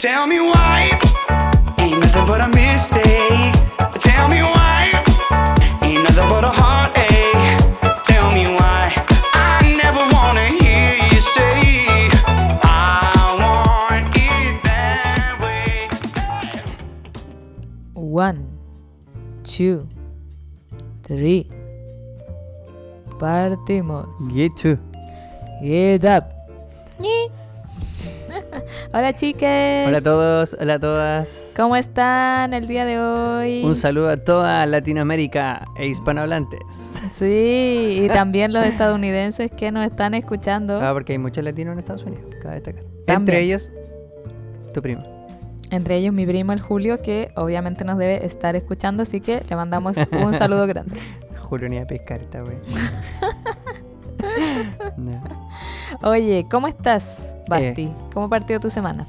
Tell me why ain't nothing but a mistake. Tell me why ain't nothing but a heartache. Tell me why I never wanna hear you say I want it that way. One, two, three. Partimos. Get you. Get up. Hola chiques. Hola a todos, hola a todas. ¿Cómo están el día de hoy? Un saludo a toda Latinoamérica e hispanohablantes. Sí, y también los estadounidenses que nos están escuchando. Ah, porque hay muchos latinos en Estados Unidos, cabe destacar. También. Entre ellos, tu primo. Entre ellos mi primo el Julio, que obviamente nos debe estar escuchando, así que le mandamos un saludo grande. Julio ni a pescar esta wey. No. Oye, ¿cómo estás, Basti? ¿Cómo partió tu semana?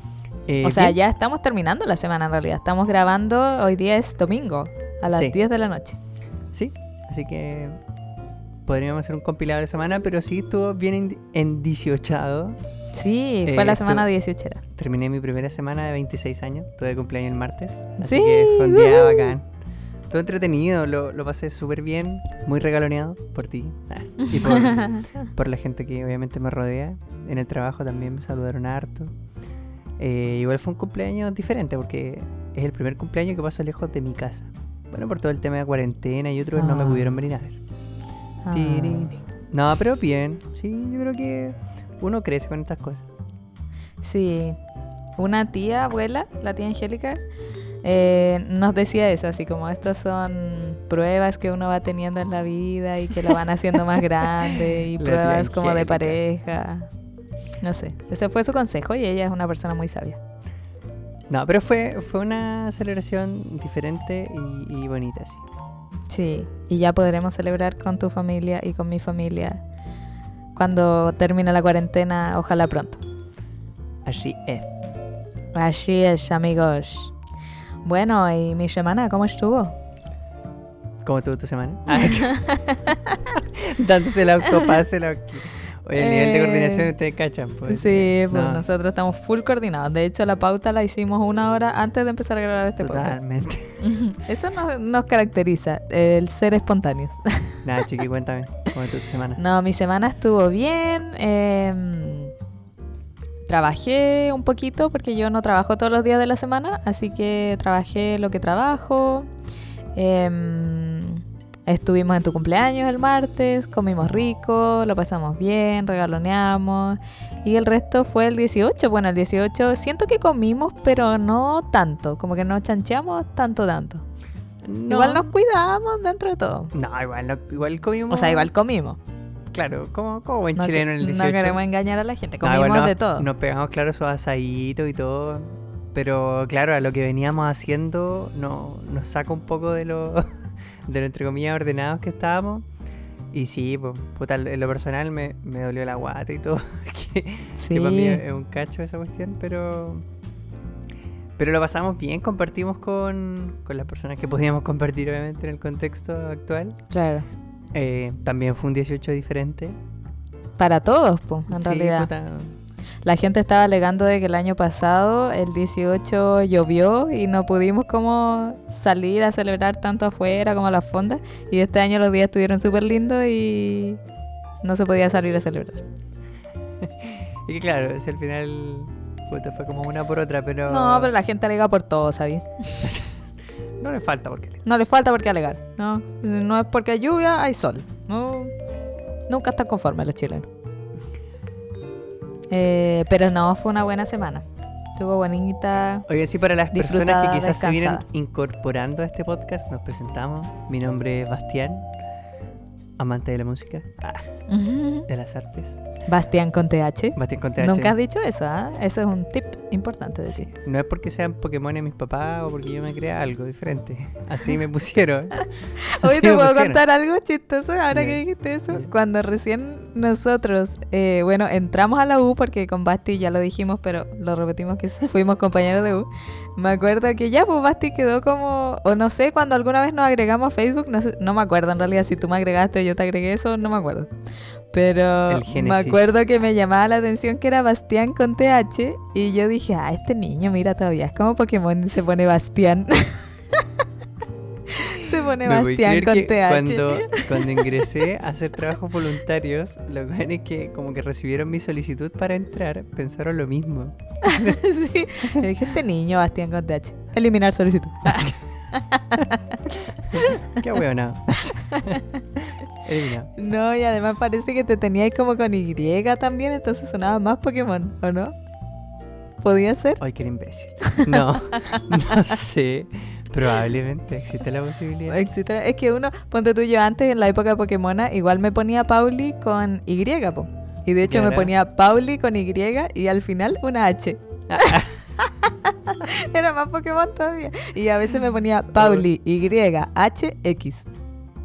Eh, o sea, bien. ya estamos terminando la semana en realidad. Estamos grabando, hoy día es domingo, a las Sí. 10 de la noche. Sí, así que podríamos hacer un compilado de semana, pero sí estuvo bien en, endiciochado. Sí, Eh, fue la esto- semana 18. era. Terminé mi primera semana de 26 años, tuve cumpleaños el martes, así Sí, que fue un día ¡woohoo! bacán. Todo entretenido, lo, lo pasé súper bien, muy regaloneado por ti y por, por la gente que obviamente me rodea. En el trabajo también me saludaron harto. Eh, igual fue un cumpleaños diferente porque es el primer cumpleaños que paso lejos de mi casa. Bueno, por todo el tema de cuarentena y otros no me Ah. pudieron venir a ver. Ah. No, pero bien. Sí, yo creo que uno crece con estas cosas. Sí, una tía, abuela, la tía Angélica, eh, nos decía eso, así como estas son pruebas que uno va teniendo en la vida y que lo van haciendo más grande y La pruebas como de pareja. No sé, ese fue su consejo y ella es una persona muy sabia. No, pero fue, fue una celebración diferente y, y bonita, sí. Sí, y ya podremos celebrar con tu familia y con mi familia cuando termine la cuarentena, ojalá pronto. Así es. Así es, amigos. Bueno, ¿y mi semana cómo estuvo? ¿Cómo estuvo tu semana? Ah, Dándose el autopase. lo que- Oye, el nivel de Eh, coordinación ustedes cachan, pues. Sí, pues No, nosotros estamos full coordinados. De hecho, la pauta la hicimos una hora antes de empezar a grabar este podcast. Totalmente. Eso nos, nos caracteriza, el ser espontáneos. Nada, chiqui, cuéntame. ¿Cómo estuvo tu semana? No, mi semana estuvo bien. em, trabajé un poquito porque yo no trabajo todos los días de la semana, así que trabajé lo que trabajo. Em, estuvimos en tu cumpleaños el martes, comimos rico, lo pasamos bien, regaloneamos. Y el resto fue el 18. Bueno, el 18 siento que comimos, pero no tanto, como que no chancheamos tanto, tanto. No. Igual nos cuidamos dentro de todo. No, igual, no- igual comimos. O sea, igual comimos. Claro, como, como buen No, chileno en el 18. no queremos engañar a la gente, comimos de todo. Nos pegamos, claro, esos asaditos y todo. Pero claro, a lo que veníamos haciendo no, nos saca un poco de lo, de lo entre comillas ordenados que estábamos. Y sí, pues, puta, en lo personal me, me dolió la guata y todo. que, sí. que para mí es un cacho esa cuestión, pero. Pero lo pasamos bien, compartimos con, con las personas que podíamos compartir, obviamente, en el contexto actual. Claro. Eh, también fue un 18 diferente. Para todos, pues, en Sí, realidad. puta, La gente estaba alegando de que el año pasado, el 18, llovió y no pudimos como salir a celebrar tanto afuera como a las fondas. Y este año los días estuvieron súper lindos y no se podía salir a celebrar. Y que claro, si al final puta, fue como una por otra, pero. No, pero la gente alega por todo, ¿sabes? No le falta porque le- No le falta por qué alegar. No, no es porque hay lluvia, hay sol. No, nunca están conformes los chilenos. Eh, pero no, fue una buena semana. Estuvo bonita. Oigan, sí, para las personas que quizás se vienen descansada. incorporando a este podcast, nos presentamos. Mi nombre es Bastián, amante de la música, ah, de las artes. Bastián con TH. Bastián con TH. Nunca has dicho eso, ¿ah? Eso es un tip importante de Sí, ti. No es porque sean Pokémon mis papás o porque yo me crea algo diferente. Así me pusieron. Hoy te puedo pusieron. contar algo chistoso ahora que dijiste eso. Cuando recién nosotros, eh, bueno, entramos a la U, porque con Basti ya lo dijimos, pero lo repetimos que fuimos compañeros de U. Me acuerdo que ya, pues Basti quedó como, o no sé, cuando alguna vez nos agregamos a Facebook, no, sé- no me acuerdo en realidad si tú me agregaste o yo te agregué eso, no me acuerdo. Pero me acuerdo que me llamaba la atención que era Bastián con TH y yo dije, ah, este niño, mira, todavía es como Pokémon, se pone Bastián. se pone No Bastián con TH. Cuando, cuando ingresé a hacer trabajos voluntarios, lo que es que como que recibieron mi solicitud para entrar, pensaron lo mismo. sí. Le dije, este niño, Bastián con TH. Eliminar solicitud. Qué. Eliminado. No, y además parece que te teníais como con Y también, entonces sonaba más Pokémon, ¿o no? ¿Podía ser? Ay, qué imbécil. No, no sé. Probablemente existe la posibilidad. Etcétera. Es que uno, ponte tú yo antes, en la época de Pokémona, igual me ponía Pauli con Y, po. Y de hecho me ponía Pauli con Y y al final una H. Era más Pokémon todavía. Y a veces me ponía Pauli Y, H, X.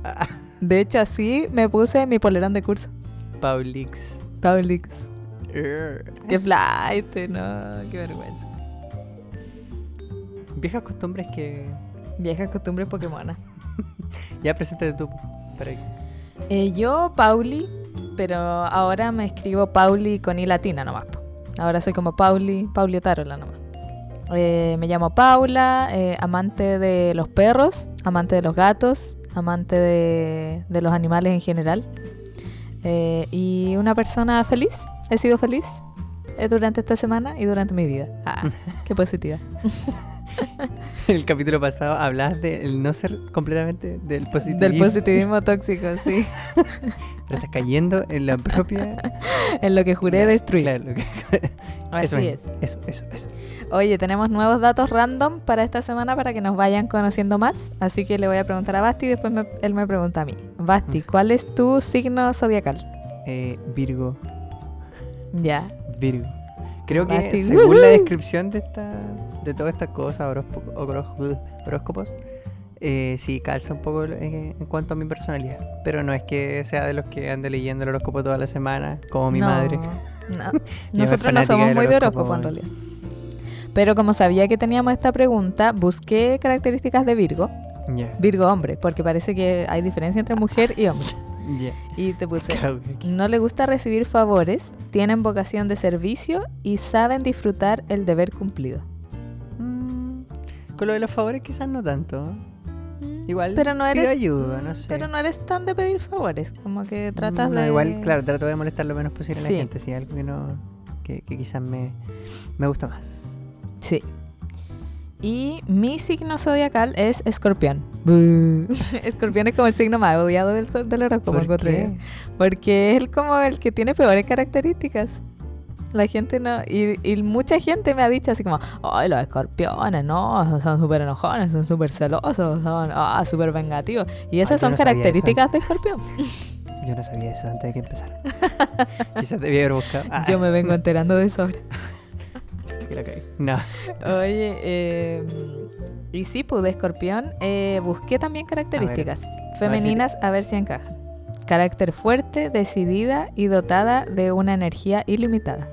De hecho, así me puse mi polerón de curso. Paulix. Paulix. Qué flight, no, qué vergüenza. Viejas costumbres que. Viejas costumbres Pokémona. Ya preséntate tú. Para Eh, yo, Pauli, pero ahora me escribo Pauli con I latina nomás. Ahora soy como Pauli, Pauli Otárola nomás. Eh, me llamo Paula, eh, amante de los perros, amante de los gatos, amante de, de los animales en general. Eh, y una persona feliz. He sido feliz durante esta semana y durante mi vida. Ah, qué positiva. El capítulo pasado hablabas del no ser completamente del positivismo. Del positivismo tóxico, sí. Pero estás cayendo en la propia. En lo que juré destruir. Claro, lo que- Así eso, es. Eso, eso, eso. Oye, tenemos nuevos datos random para esta semana para que nos vayan conociendo más. Así que le voy a preguntar a Basti y después me- él me pregunta a mí. Basti, ¿cuál es tu signo zodiacal? Eh, Virgo. Ya. Virgo. Creo que Basti, según la descripción de esta de todas estas cosas, horóscopos, eh, sí calza un poco en, en cuanto a mi personalidad. Pero no es que sea de los que ande leyendo el horóscopo toda la semana, como mi No, madre. No. Nosotros no somos muy de horóscopo, en realidad. Pero como sabía que teníamos esta pregunta, busqué características de Virgo. Virgo hombre, porque parece que hay diferencia entre mujer y hombre. Y te puse, no le gusta recibir favores, tienen vocación de servicio y saben disfrutar el deber cumplido. Mm, Con lo de los favores quizás no tanto. Igual pero no pido eres ayuda, no sé. pero no eres tan de pedir favores como que tratas No, de igual, claro, trato de molestar lo menos posible a la Sí. gente. Si hay algo que no. que, que quizás me, me gusta más. sí y mi signo zodiacal es escorpión escorpión es como el signo más odiado del, sol- del horóscopo ¿Por encuentro yo. qué? porque es como el que tiene peores características la gente no y, y mucha gente me ha dicho así como ay los escorpiones no son súper enojones son súper celosos son ah, súper vengativos y esas son no características de escorpión Yo no sabía eso antes de que empezara. quizás debía haber buscado. Ah, yo me vengo enterando de eso ahora. No. Oye, eh, y sí, pues de escorpión eh, busqué también características femeninas a ver si encajan. Carácter fuerte, decidida y dotada de una energía ilimitada.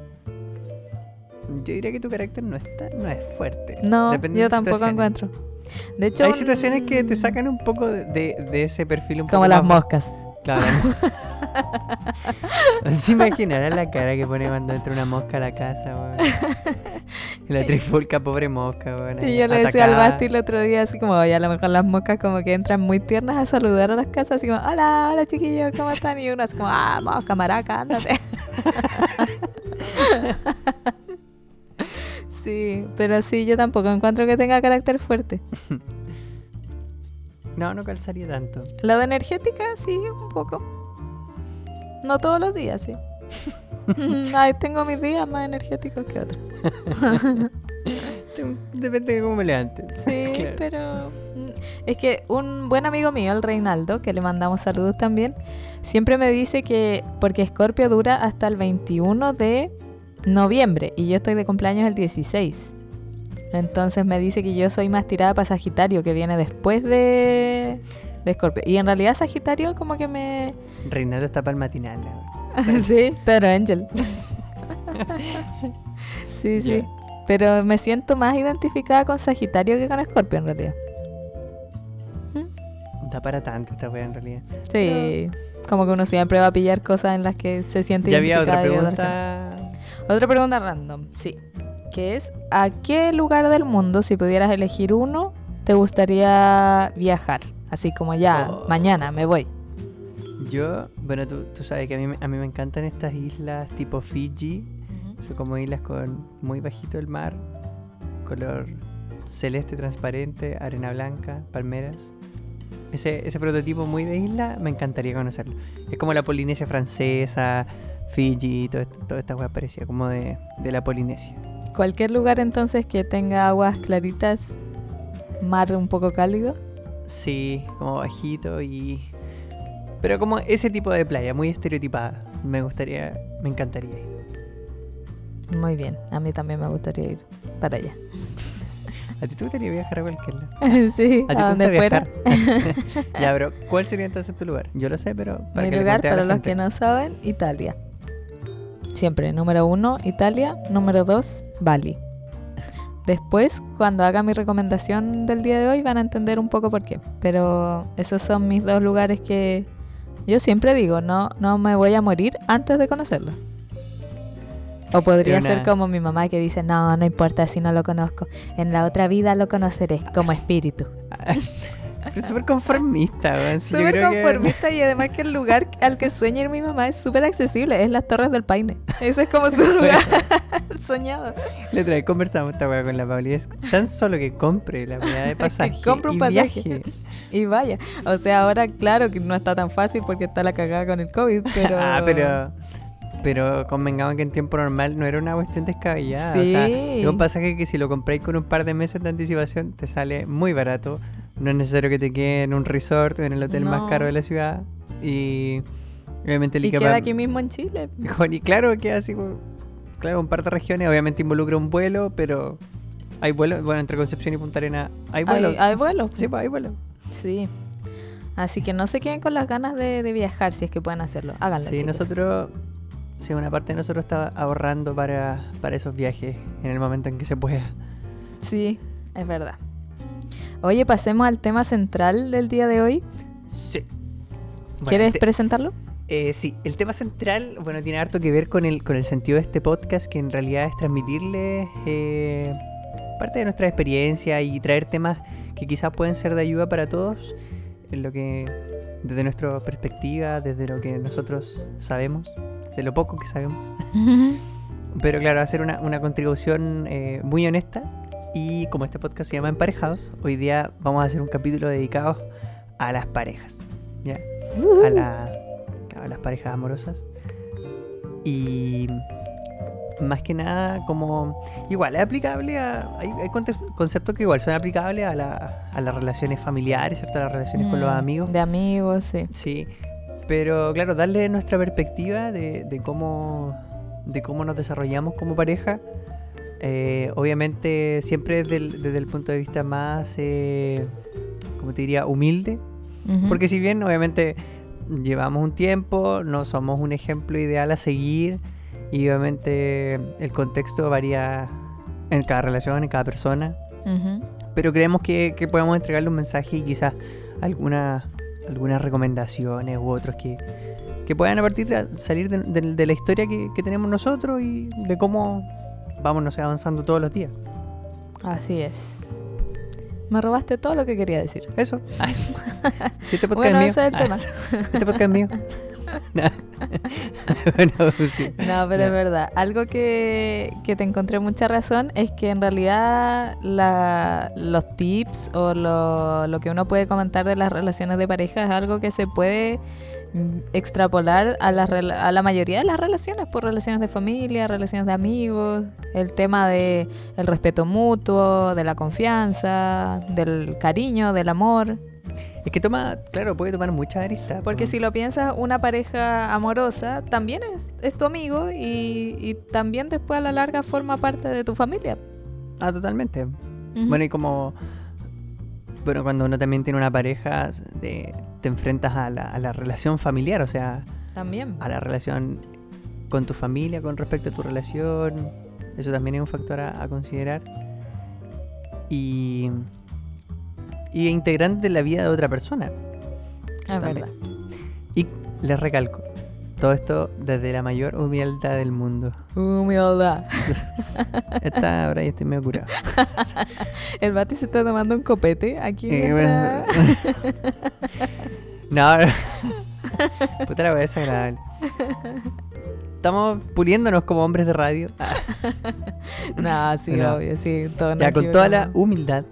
Yo diría que tu carácter no, está, no es fuerte. No, yo tampoco encuentro. De hecho, Hay situaciones que te sacan un poco de, de- de ese perfil un como poco las más- moscas. Claro. ¿Se imaginarán la cara que pone cuando entra una mosca a la casa, weón? La trifulca, pobre mosca, weón. Y yo le decía al atacada. Basti el otro día, así como, oye, a lo mejor las moscas como que entran muy tiernas a saludar a las casas, así como, hola, hola chiquillos, ¿cómo están? Y uno así como, ah, mosca, maraca, ándate. sí, pero sí, yo tampoco encuentro que tenga carácter fuerte. No, no calzaría tanto. La de energética, sí, un poco. No todos los días, sí. Ay, tengo mis días más energéticos que otros. Depende de cómo me levantes. Sí, Claro. pero mm, es que un buen amigo mío, el Reinaldo, que le mandamos saludos también, siempre me dice que porque Scorpio dura hasta el 21 de noviembre y yo estoy de cumpleaños el 16. Entonces me dice que yo soy más tirada para Sagitario, que viene después de, de Scorpio. Y en realidad Sagitario como que me... Reinaldo está para el matinal, la verdad. sí, pero Angel. sí, sí. Ya. Pero me siento más identificada con Sagitario que con Scorpio en realidad. Da para tanto esta wea en realidad. Sí. Como que uno siempre va a pillar cosas en las que se siente Ya había otra identificado y otras que no. pregunta. Otra pregunta random, sí. Que es, ¿a qué lugar del mundo, si pudieras elegir uno, te gustaría viajar? Así como ya, Oh. mañana me voy. Yo, bueno, tú, tú sabes que a mí, me- a mí me encantan estas islas tipo Fiji. Son como islas con muy bajito el mar, color celeste transparente, arena blanca, palmeras. Ese, ese prototipo muy de isla me encantaría conocerlo. Es como la Polinesia francesa, Fiji, todo toda esta hueá parecía como de, de la Polinesia. Cualquier lugar entonces que tenga aguas claritas, mar un poco cálido. Sí, como bajito y... Pero como ese tipo de playa, muy estereotipada. Me gustaría, me encantaría ir. Muy bien, a mí también me gustaría ir para allá. ¿A ti te gustaría viajar a cualquier lado? sí, ¿A ti a te donde fuera. ya, pero ¿cuál sería entonces tu lugar? Yo lo sé, pero para Mi que lugar, para los gente. que no saben, Italia. Siempre, número uno, Italia. Número dos, Bali. Después, cuando haga mi recomendación del día de hoy, van a entender un poco por qué. Pero esos son mis dos lugares que yo siempre digo, no, no me voy a morir antes de conocerlos. O podría ser como mi mamá que dice, no, no importa si no lo conozco. En la otra vida lo conoceré como espíritu. Pero súper conformista, weón. Sí, Súper que- conformista y además que el lugar al que sueña ir mi mamá es súper accesible, es las Torres del Paine. Ese es como su lugar soñado. La otra vez conversamos esta weá con la Pauli. Es tan solo que compre la weá de pasaje. compre un y pasaje. viaje. Y vaya, o sea, ahora claro que no está tan fácil porque está la cagada con el COVID, pero... Ah, pero. Pero convengamos que en tiempo normal no era una cuestión descabellada. O sea, Sí. es un pasaje que si lo compráis con un par de meses de anticipación te sale muy barato. No es necesario que te quede en un resort o en el hotel más caro de la ciudad. Y obviamente el Y queda aquí mismo en Chile. Y claro que así, claro, un par de regiones, obviamente involucra un vuelo, pero hay vuelos, bueno, entre Concepción y Punta Arena hay vuelos. Hay, hay vuelos. Sí, pues hay vuelos. Sí. Así que no se queden con las ganas de, de viajar si es que pueden hacerlo. Háganlo. Sí, chicos. nosotros, sí, una parte de nosotros está ahorrando para, para esos viajes en el momento en que se pueda. Sí, es verdad. Oye, pasemos al tema central del día de hoy. Sí. Bueno, ¿Quieres te- presentarlo? eh, sí, el tema central, bueno, tiene harto que ver con el, con el sentido de este podcast, que en realidad es transmitirles eh, parte de nuestra experiencia y traer temas que quizás pueden ser de ayuda para todos, en lo que, desde nuestra perspectiva, desde lo que nosotros sabemos, de lo poco que sabemos. Pero claro, hacer una, una contribución eh, muy honesta. Y como este podcast se llama Emparejados, hoy día vamos a hacer un capítulo dedicado a las parejas. ¿ya? A, la- a las parejas amorosas. Y más que nada, como. Igual, es aplicable a. Hay, hay conceptos que igual son aplicables a, la- a las relaciones familiares, ¿cierto? A las relaciones con los Mm, amigos. De amigos, sí. Sí, pero claro, darle nuestra perspectiva de, de cómo de cómo nos desarrollamos como pareja. Eh, obviamente siempre desde el, desde el punto de vista más, eh, como te diría, humilde. Porque si bien obviamente llevamos un tiempo, no somos un ejemplo ideal a seguir y obviamente el contexto varía en cada relación, en cada persona. Pero creemos que, que podemos entregarle un mensaje y quizás alguna, algunas recomendaciones u otros que, que puedan a partir de salir de, de- de la historia que, que tenemos nosotros y de cómo vamos no sé, avanzando todos los días. Así es. Me robaste todo lo que quería decir. Eso. Si este podcast Bueno, es mío. ese es el tema. Este podcast es mío. No. bueno, sí. No, pero es verdad. Algo que, que te encontré mucha razón es que en realidad la- los tips o lo, lo que uno puede comentar de las relaciones de pareja es algo que se puede extrapolar a la, a la mayoría de las relaciones, por relaciones de familia, relaciones de amigos, el tema de el respeto mutuo, de la confianza, del cariño, del amor. Es que toma, claro, puede tomar muchas aristas. Porque po. si lo piensas, una pareja amorosa también es, es tu amigo y, y también después a la larga forma parte de tu familia. Ah, totalmente. Bueno, y como. Bueno, cuando uno también tiene una pareja, de- te enfrentas a la, a la relación familiar, o sea, también. a la relación con tu familia con respecto a tu relación. Eso también es un factor a, a considerar. Y. Y integrante en la vida de otra persona. Es verdad. Y les recalco, todo esto desde la mayor humildad del mundo. Humildad. Esta ahora ya estoy medio curado. El Bati se está tomando un copete aquí Eh, mientras... No, no. Puta la wea desagradable. Estamos puliéndonos como hombres de radio. Ah, no, sí, No. obvio, sí. todos nos ya con toda la humildad.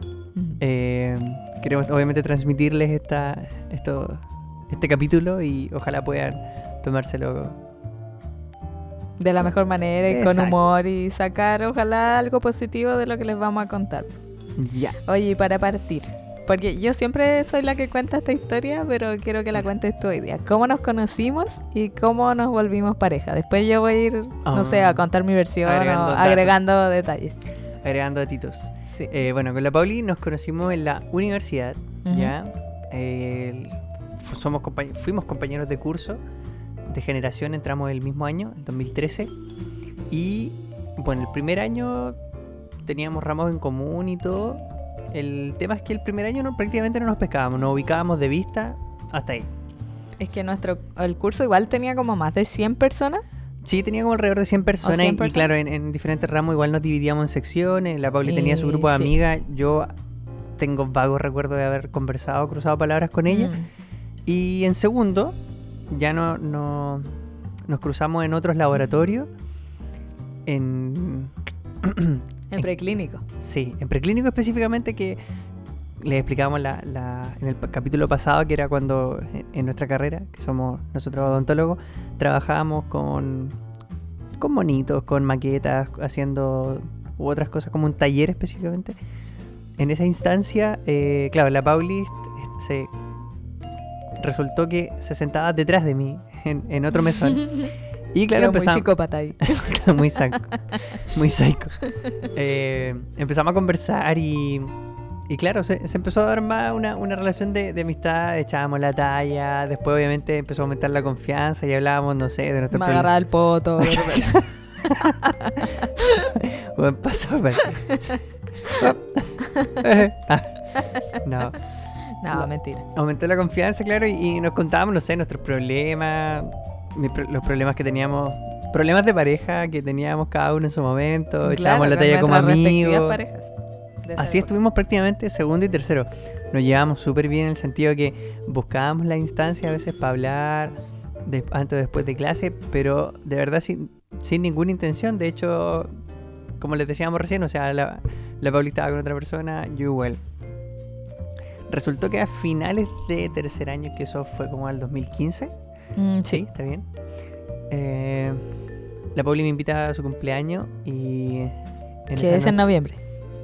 Eh, queremos obviamente transmitirles esta, esto, este capítulo y ojalá puedan tomárselo. De la mejor manera y con humor y sacar ojalá algo positivo de lo que les vamos a contar. Ya. Oye, y para partir, porque yo siempre soy la que cuenta esta historia, pero quiero que la cuentes tú hoy día. ¿Cómo nos conocimos y cómo nos volvimos pareja? Después yo voy a ir, no sé, Ah. a contar mi versión Agregando o agregando detalles. Agregando datitos. Sí. Eh, bueno, con la Pauli nos conocimos en la universidad. ¿ya? Eh, somos compañ- fuimos compañeros de curso, de generación, entramos el mismo año, en 2013. Y bueno, el primer año teníamos ramos en común y todo. El tema es que el primer año no, prácticamente no nos pescábamos, nos ubicábamos de vista hasta ahí. Es que nuestro el curso igual tenía como más de 100 personas. Sí, tenía como alrededor de 100 personas 100 y- claro, en, en diferentes ramos igual nos dividíamos en secciones. La Pauli tenía su grupo de sí. amigas. Yo tengo vagos recuerdos de haber conversado, cruzado palabras con ella. Mm. Y en segundo, ya no, no- nos cruzamos en otros laboratorios. En. En preclínico. Sí, en preclínico específicamente que les explicábamos la, la- en el capítulo pasado que era cuando en, en nuestra carrera, que somos nosotros odontólogos, trabajábamos con, con monitos, con maquetas, haciendo u otras cosas como un taller específicamente. En esa instancia, eh, claro, la Pauli se resultó que se sentaba detrás de mí en, en otro mesón. Y claro, Creo muy empezamos, psicópata ahí. muy psycho. Muy psycho. Eh, empezamos a conversar y, y claro, se, se empezó a dar más una, una relación de, de amistad, echábamos la talla, después obviamente empezó a aumentar la confianza y hablábamos, no sé, de nuestro Me agarraba el poto. Buen paso, pero- Ah, no, no, mentira. aumentó la confianza, claro, y, y nos contábamos, no sé, nuestros problemas, los problemas que teníamos, problemas de pareja que teníamos cada uno en su momento, echábamos la talla como amigos. Así época. estuvimos prácticamente segundo y tercero. Nos llevamos súper bien en el sentido que buscábamos la instancia a veces para hablar de- antes o después de clase, pero de verdad sin, sin ninguna intención. De hecho, como les decíamos recién, o sea, la, la Pauli estaba con otra persona, yo igual. Resultó que a finales de tercer año, que eso fue como al 2015, Mm, sí, sí. está bien. eh, la Pauli me invita a su cumpleaños y... en Que es en noviembre.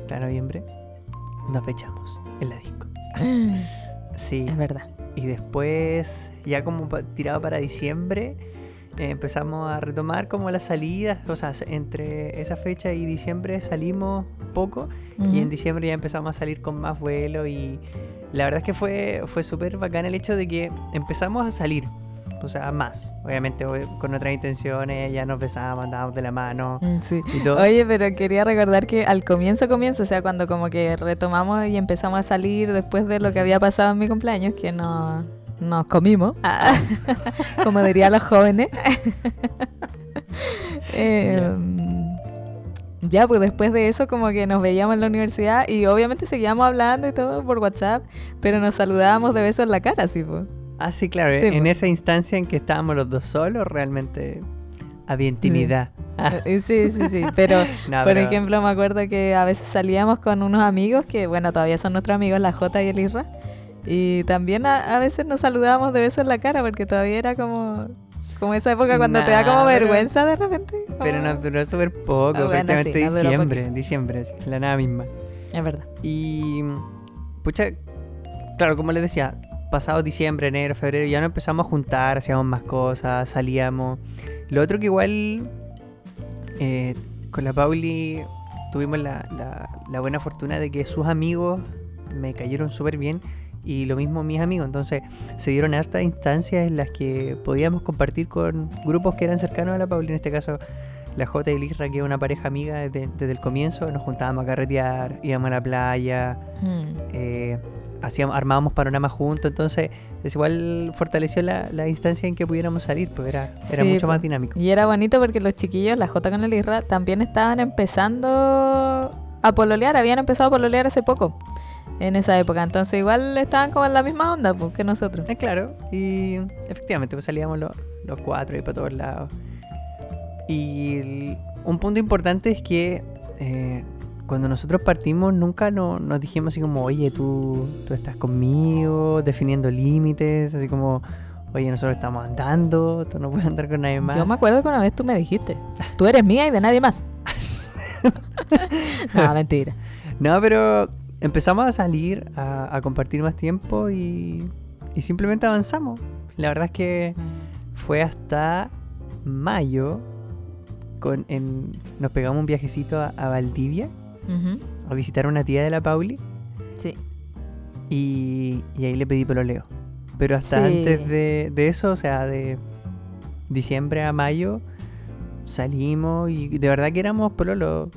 para noviembre, nos fechamos en la disco. Sí, Es verdad. y después, ya como tirado para diciembre, eh, empezamos a retomar como las salidas, o sea, se- entre esa fecha y diciembre salimos poco y en diciembre ya empezamos a salir con más vuelo y la verdad es que fue, fue súper bacán el hecho de que empezamos a salir, o sea, más, obviamente con otras intenciones, ya nos besábamos, andábamos de la mano Mm, Sí. y todo. Oye, pero quería recordar que al comienzo, comienzo, o sea, cuando como que retomamos y empezamos a salir después de lo que había pasado en mi cumpleaños, que no, nos comimos, ah, como dirían los jóvenes. Eh, ya, pues después de eso como que nos veíamos en la universidad y obviamente seguíamos hablando y todo por WhatsApp, pero nos saludábamos de beso en la cara, sí, pues. Ah, sí, claro. Sí, en pues. esa instancia en que estábamos los dos solos, realmente había intimidad. Eh, Sí, sí, sí, pero no, Por pero- ejemplo, me acuerdo que a veces salíamos con unos amigos que, bueno, todavía son nuestros amigos, la Jota y el Isra. Y también a, a veces nos saludábamos de beso en la cara porque todavía era como, como esa época cuando te da como vergüenza de repente. Pero nos duró súper poco, Ah, bueno, sí, diciembre, diciembre, así, la nada misma. Es verdad. Y, pucha, claro, como les decía, pasado diciembre, enero, febrero, ya nos empezamos a juntar, hacíamos más cosas, salíamos. Lo otro que igual, eh, con la Pauli tuvimos la, la- la buena fortuna de que sus amigos me cayeron súper bien y lo mismo mis amigos. Entonces se dieron hartas instancias en las que podíamos compartir con grupos que eran cercanos a la Pauli, en este caso la J y el Isra, que es una pareja amiga desde, desde el comienzo, nos juntábamos a carretear, íbamos a la playa, Mm. eh, hacíamos, armábamos panoramas juntos, entonces es igual fortaleció la, la instancia en que pudiéramos salir, pues era, era Sí, mucho más dinámico. Y era bonito porque los chiquillos, la J con el Isra, también estaban empezando a pololear, habían empezado a pololear hace poco, en esa época. Entonces igual estaban como en la misma onda pues, que nosotros. Eh, claro, y efectivamente pues salíamos los, los cuatro y para todos lados. Y el- un punto importante es que eh, cuando nosotros partimos nunca no- nos dijimos así como, oye, tú, tú estás conmigo, definiendo límites, así como, oye, nosotros estamos andando, tú no puedes andar con nadie más. Yo me acuerdo que una vez tú me dijiste, tú eres mía y de nadie más. no, mentira. No, pero empezamos a salir, a, a compartir más tiempo y, y simplemente avanzamos. La verdad es que fue hasta mayo. Con, en- nos pegamos un viajecito a, a Valdivia Ujú, a visitar a una tía de la Pauli Sí. y, y ahí le pedí pololeo. Pero hasta Sí. antes de, de eso, o sea, de diciembre a mayo, salimos y de verdad que éramos pololo.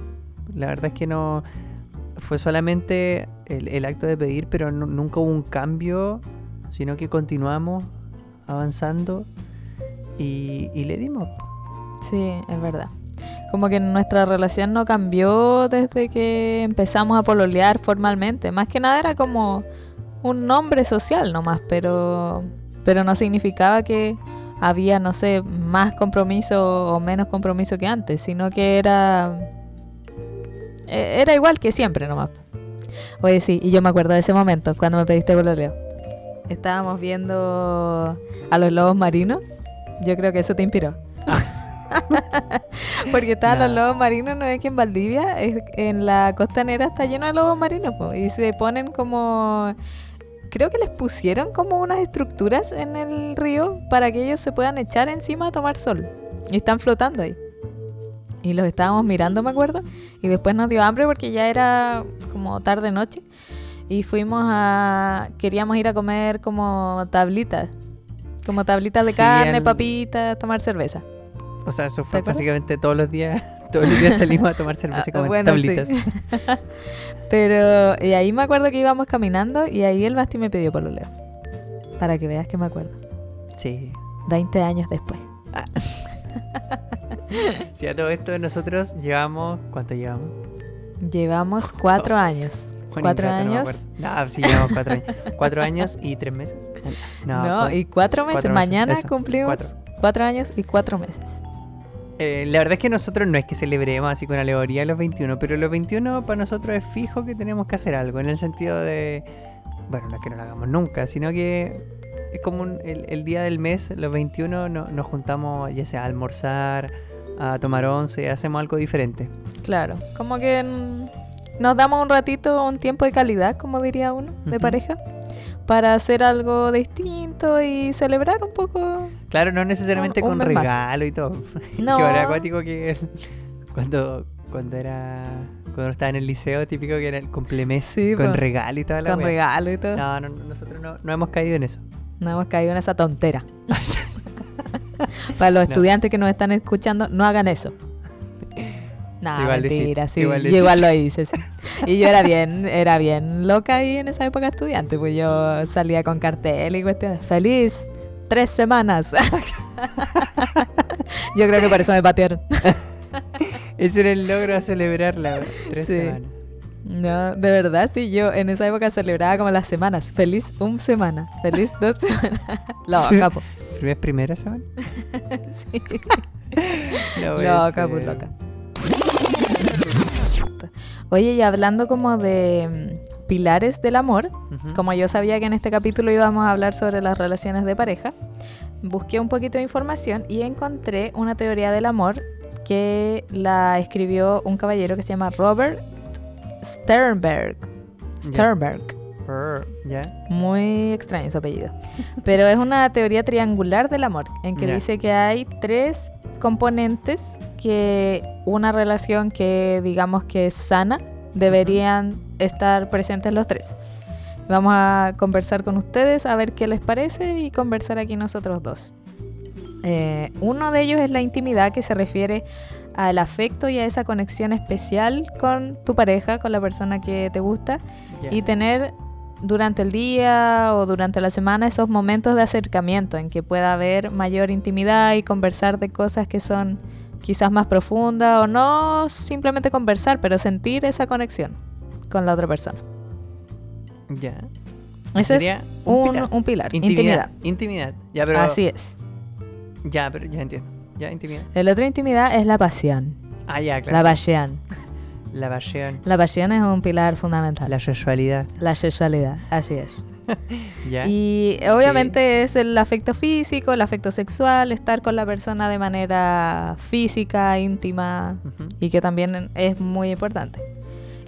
La verdad es que no fue solamente el, el acto de pedir, pero nu- nunca hubo un cambio, sino que continuamos avanzando y, y le dimos. Sí, es verdad. Como que nuestra relación no cambió desde que empezamos a pololear formalmente. Más que nada era como un nombre social nomás, pero, pero no significaba que había, no sé, más compromiso o menos compromiso que antes, sino que era... e- Era igual que siempre nomás. Oye, sí, y yo me acuerdo de ese momento, cuando me pediste pololeo. Estábamos viendo a los lobos marinos. Yo creo que eso te inspiró. Porque estaban los Nah. lobos marinos, no es que en Valdivia, es- en la costanera está lleno de lobos marinos, po, y se ponen como... Creo que les pusieron como unas estructuras en el río para que ellos se puedan echar encima a tomar sol. Y están flotando ahí. Y los estábamos mirando, me acuerdo. Y después nos dio hambre porque ya era como tarde noche. Y fuimos a... Queríamos ir a comer como tablitas. Como tablitas de Sí, carne, el- papitas, tomar cerveza. O sea, eso fue básicamente todos los días. Todos los días salimos a tomar cerveza y Ah, comer bueno, sí. tablitas. Pero y ahí me acuerdo que íbamos caminando y ahí el Basti me pidió pololeo. Para que veas que me acuerdo. Sí. 20 años después. Sí, a todo esto nosotros llevamos. ¿Cuánto llevamos? Llevamos cuatro años. ¿Cuatro no años? acuerdo. No, sí, llevamos cuatro años. ¿Cuatro años y tres meses? No, y cuatro meses. cuatro meses, Mañana eso, cumplimos cuatro. cuatro. años y cuatro meses. Eh, la verdad es que nosotros no es que celebremos así con alegoría los 21, pero los 21 para nosotros es fijo que tenemos que hacer algo, en el sentido de, bueno, no es que no lo hagamos nunca, sino que es como un- el, el día del mes, los 21 no- nos juntamos ya sea a almorzar, a tomar once, hacemos algo diferente. Claro. Como que mm, nos damos un ratito, un tiempo de calidad, como diría uno, de pareja. Para hacer algo distinto y celebrar un poco. Claro, no necesariamente Un- un con más. regalo y todo. No. que era acuático que cuando, cuando era cuando estaba en el liceo, típico que era el cumplemes Sí, con po. regalo y toda la Con wea. regalo y todo. No. No, no, nosotros no, no hemos caído en eso. hemos caído en esa tontera. Para los No. estudiantes que nos están escuchando, no hagan eso. No, Igual lo mentira, sí. igual lo yo igual lo hice, sí. Y yo era bien, era bien loca ahí en esa época estudiante, pues yo salía con cartel y cuestiones. Feliz, tres semanas. yo creo que por eso me patearon. Ese era el logro a celebrarla. Tres Sí. semanas. No, de verdad, sí, yo en esa época celebraba como las semanas. Feliz un semana, feliz dos semanas. Loca, po. ¿Primer, primera semana? Sí. Loca, pues ser. loca. Oye, y hablando como de mm, pilares del amor, como yo sabía que en este capítulo íbamos a hablar sobre las relaciones de pareja, busqué un poquito de información y encontré una teoría del amor que la escribió un caballero que se llama Robert Sternberg. Sternberg. ¿Ya? Muy extraño su apellido. Pero es una teoría triangular del amor, en que Ya. dice que hay tres componentes que una relación que digamos que es sana deberían estar presentes los tres. Vamos a conversar con ustedes a ver qué les parece y conversar aquí nosotros dos. Eh, uno de ellos es la intimidad que se refiere al afecto y a esa conexión especial con tu pareja, con la persona que te gusta ya. y tener durante el día o durante la semana esos momentos de acercamiento en que pueda haber mayor intimidad y conversar de cosas que son quizás más profundas o no simplemente conversar, pero sentir esa conexión con la otra persona. Ya. Ese es Sería un, pilar. un pilar, Intimidad. intimidad. Ya, pero. Así es. Ya, pero ya entiendo. Ya, intimidad. El otro intimidad es la pasión, Ah, ya, la claro. pasión. La pasión. La pasión es un pilar fundamental. La sexualidad. La sexualidad, así es. Ya. Y obviamente es el afecto físico, el afecto sexual, estar con la persona de manera física, íntima, y que también es muy importante.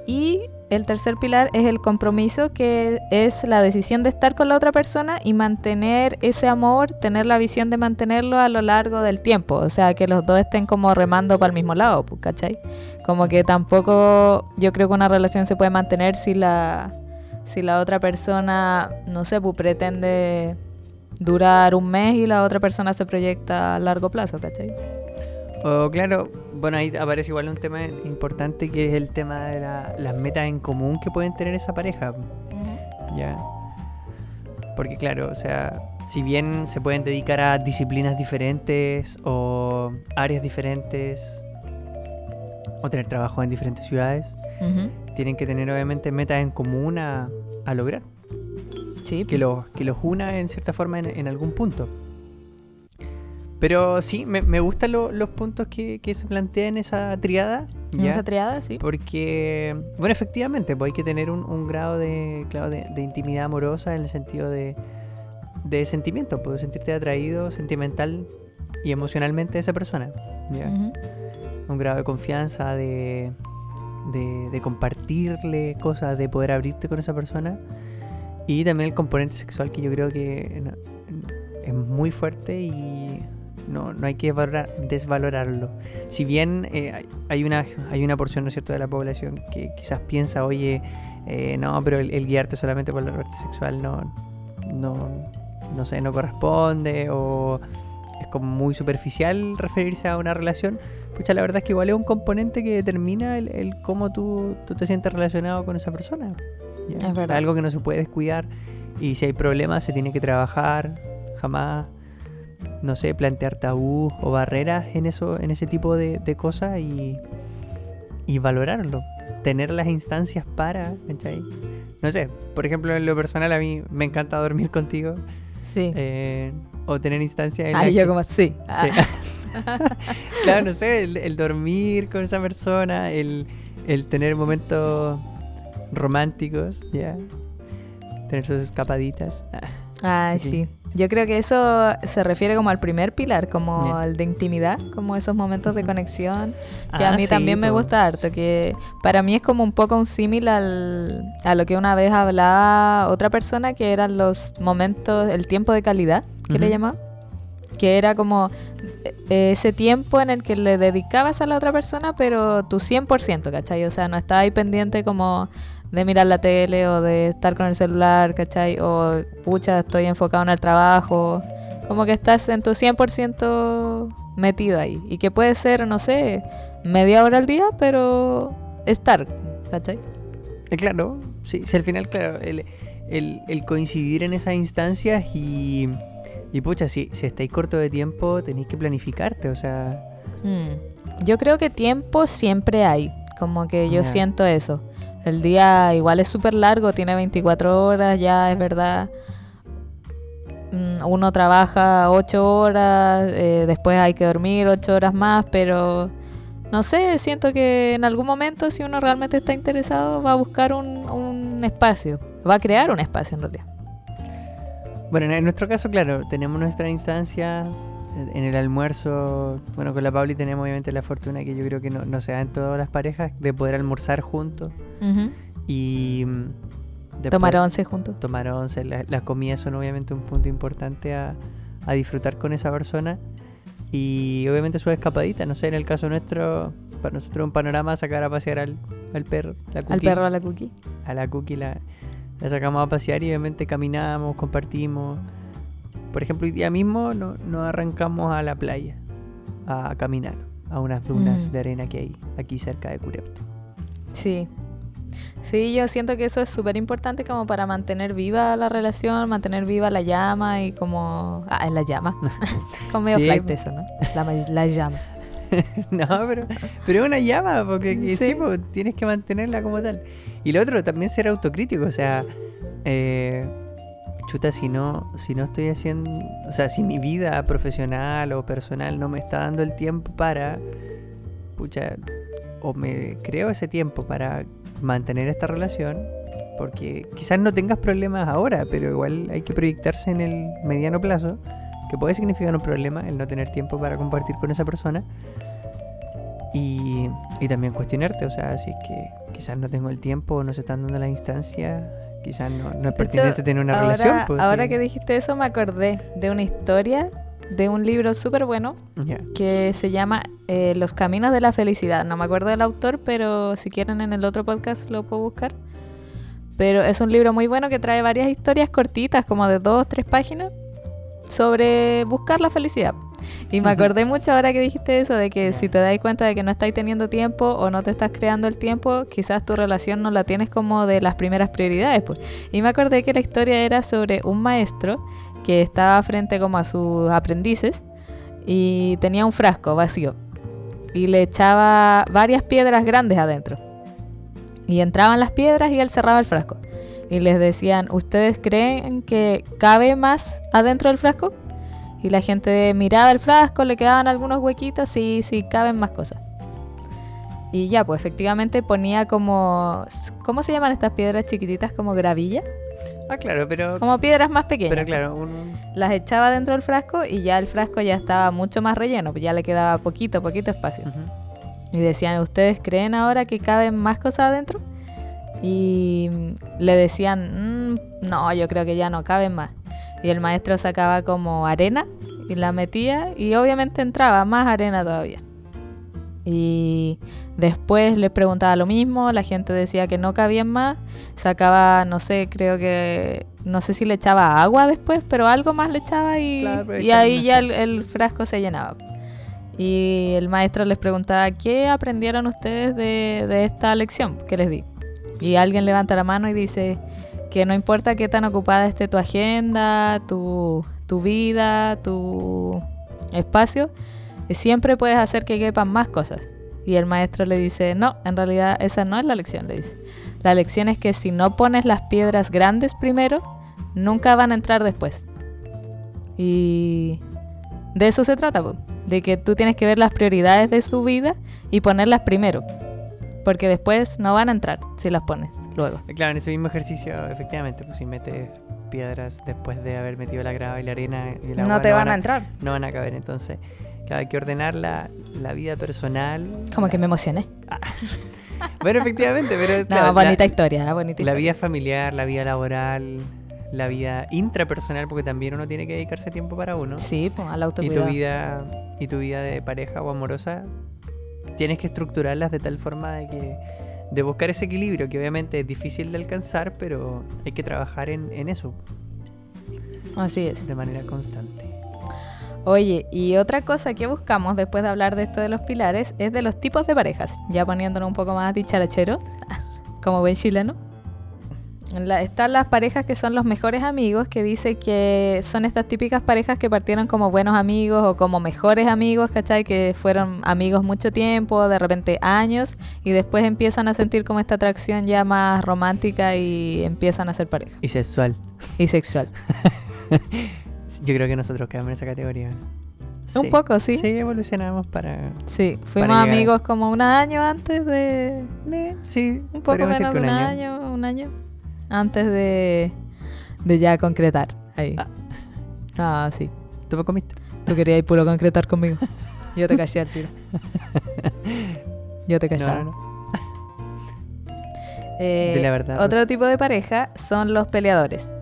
Y el tercer pilar es el compromiso, que es la decisión de estar con la otra persona y mantener ese amor, tener la visión de mantenerlo a lo largo del tiempo. O sea, que los dos estén como remando para el mismo lado, pues, ¿cachai? Como que tampoco yo creo que una relación se puede mantener si la, si la otra persona, no sé, pues pretende durar un mes y la otra persona se proyecta a largo plazo, ¿cachai? O claro, bueno, ahí aparece igual un tema importante que es el tema de la- las metas en común que pueden tener esa pareja. Ya. Porque claro, o sea, si bien se pueden dedicar a disciplinas diferentes o áreas diferentes o tener trabajo en diferentes ciudades, tienen que tener obviamente metas en común a, a lograr. Sí, que los, que los una en cierta forma en, en algún punto. Pero sí, me, me gustan lo- los puntos que, que se plantean en esa triada. en esa triada, sí. Porque, bueno, efectivamente, pues hay que tener un, un grado de, claro, de, de intimidad amorosa en el sentido de, de sentimiento, pues sentirte atraído sentimental y emocionalmente a esa persona. Un grado de confianza, de, de, de compartirle cosas, de poder abrirte con esa persona. Y también el componente sexual que yo creo que es muy fuerte y no, no hay que valorar- desvalorarlo. Si bien eh, hay- hay, una, hay una porción, ¿no es cierto?, de la población que quizás piensa, oye, eh, no, pero el, el guiarte solamente por la parte sexual no, no, no sé, no corresponde o es como muy superficial referirse a una relación. Pucha, la verdad es que igual es un componente que determina el, el cómo tú, tú te sientes relacionado con esa persona. ¿ya? Es verdad. Algo que no se puede descuidar y si hay problemas se tiene que trabajar, jamás, no sé, plantear tabú o barreras en eso, en ese tipo de, de cosas y, y valorarlo. Tener las instancias para, ¿cachai? No sé, por ejemplo, en lo personal a mí me encanta dormir contigo Sí. eh, o tener instancias en Ah, yo que- como sí. Sí. claro, no sé, el, el dormir con esa persona, el, el tener momentos románticos, ya. Tener sus escapaditas. Ah, Ay, sí. Yo creo que eso se refiere como al primer pilar, como al de intimidad, como esos momentos de conexión, que Ah, a mí sí, también me gusta harto, que para mí es como un poco un símil al, a lo que una vez hablaba otra persona, que eran los momentos, el tiempo de calidad, que le llamaba, que era como eh, ese tiempo en el que le dedicabas a la otra persona, pero tu 100%, ¿cachai? O sea, no estaba ahí pendiente como de mirar la tele o de estar con el celular, ¿cachai? O, pucha, estoy enfocado en el trabajo. Como que estás en tu 100% metido ahí. Y que puede ser, no sé, media hora al día, pero estar, ¿cachai? Eh, claro, sí, sí, al final, claro, el, el- el coincidir en esas instancias y, y pucha, si, si estáis corto de tiempo, tenéis que planificarte, o sea, Mm. Yo creo que tiempo siempre hay, como que yo siento eso. El día igual es súper largo, tiene 24 horas, ya es verdad. Mm, Uno trabaja 8 horas, eh, después hay que dormir 8 horas más, pero no sé, siento que en algún momento si uno realmente está interesado va a buscar un, un espacio, va a crear un espacio en realidad. Bueno, en- en nuestro caso, claro, tenemos nuestra instancia en- el almuerzo. Bueno, con la Pauli tenemos obviamente la fortuna que yo creo que no, no se da en todas las parejas de poder almorzar juntos y mm, después Tomar once juntos. tomar once. La- las comidas son obviamente un punto importante a, a disfrutar con esa persona y obviamente su escapadita. No sé, en el caso nuestro, para nosotros un panorama sacar a pasear al, al perro, la Al cookie perro, a la cookie. a la cookie la, la sacamos a pasear y obviamente caminamos, compartimos. Por ejemplo, hoy día mismo no- nos arrancamos a la playa a caminar, a unas dunas Mm. de arena que hay aquí cerca de Curepto. Sí. Sí, yo siento que eso es súper importante como para mantener viva la relación, mantener viva la llama y como... Ah, es la llama. como medio Sí. flight eso, ¿no? La, la llama. no, pero, pero es una llama, porque que sí, Sí. pues, tienes que mantenerla como tal. Y lo otro, también ser autocrítico, o sea, eh, si no, si no estoy haciendo, o sea, si mi vida profesional o personal no me está dando el tiempo para, pucha, o me creo ese tiempo para mantener esta relación, porque quizás no tengas problemas ahora, pero igual hay que proyectarse en el mediano plazo, que puede significar un problema el no tener tiempo para compartir con esa persona. Y, y también cuestionarte, o sea, si es que quizás no tengo el tiempo, no se están dando las instancias, quizás no, no es hecho, pertinente tener una ahora, relación. Pues, ahora sí. que dijiste eso me acordé de una historia de un libro súper bueno que se llama eh, Los Caminos de la Felicidad. No me acuerdo del autor, pero si quieren en el otro podcast lo puedo buscar. Pero es un libro muy bueno que trae varias historias cortitas, como de dos, tres páginas, sobre buscar la felicidad. Y me acordé mucho ahora que dijiste eso, de que si te das cuenta de que no estáis teniendo tiempo o no te estás creando el tiempo, quizás tu relación no la tienes como de las primeras prioridades. Pues. Y me acordé que la historia era sobre un maestro que estaba frente como a sus aprendices y tenía un frasco vacío y le echaba varias piedras grandes adentro. Y entraban las piedras y él cerraba el frasco. Y les decían, ¿ustedes creen que cabe más adentro del frasco? Y la gente miraba el frasco, le quedaban algunos huequitos, sí, sí, caben más cosas. Y ya, pues efectivamente ponía como... ¿Cómo se llaman estas piedras chiquititas? Como gravilla. Ah, claro, pero, Como piedras más pequeñas. pero claro, un, Las echaba dentro del frasco y ya el frasco ya estaba mucho más relleno, pues ya le quedaba poquito, poquito espacio. Y decían, ¿ustedes creen ahora que caben más cosas adentro? Y le decían, "Mm, no, yo creo que ya no caben más. Y el maestro sacaba como arena y la metía y obviamente entraba más arena todavía. Y después les preguntaba lo mismo, la gente decía que no cabían más, sacaba, no sé, creo que, no sé si le echaba agua después, pero algo más le echaba y, Claro, y ahí ya el frasco se llenaba. Y el maestro les preguntaba, ¿qué aprendieron ustedes de, de esta lección que les di? Y alguien levanta la mano y dice que no importa qué tan ocupada esté tu agenda, tu, tu vida, tu espacio, eh, siempre puedes hacer que quepan más cosas. Y el maestro le dice, no, en realidad esa no es la lección, le dice. La lección es que si no pones las piedras grandes primero, nunca van a entrar después. Y de eso se trata, de que tú tienes que ver las prioridades de tu vida y ponerlas primero. Porque después no van a entrar si las pones luego. Eh, Claro, en ese mismo ejercicio, efectivamente, pues si metes piedras después de haber metido la grava y la arena y el agua, No te van a entrar. no van a caber. Entonces, claro, hay que ordenar la, la vida personal. Como la- que me emocioné. Bueno, efectivamente, pero No, claro, la- bonita historia, ¿eh? bonita La historia. vida familiar, la vida laboral, la vida intrapersonal, porque también uno tiene que dedicarse tiempo para uno. Sí, pues al y tu autocuidado. vida y tu vida de pareja o amorosa tienes que estructurarlas de tal forma de que de buscar ese equilibrio que obviamente es difícil de alcanzar pero hay que trabajar en, en eso Así es. de manera constante Oye, y otra cosa que buscamos después de hablar de esto de los pilares es de los tipos de parejas, ya poniéndonos un poco más dicharachero, como buen chileno. La- están las parejas que son los mejores amigos, que dice que son estas típicas parejas que partieron como buenos amigos o como mejores amigos, ¿cachai? Que fueron amigos mucho tiempo, de repente años, y después empiezan a sentir como esta atracción ya más romántica y empiezan a ser pareja. y sexual Y sexual. yo creo que nosotros quedamos en esa categoría Un poco, sí. sí evolucionamos para Sí, fuimos amigos como un año antes de... Eh, sí Un poco menos de un año. un año. Antes de, de ya concretar. Ahí. Ah. Ah, sí. tú me comiste Tú querías ir puro concretar conmigo. Yo te callé al tiro. Yo te no, callaba. no, no. Eh, De la verdad, Otro Rosa. tipo de pareja son los peleadores.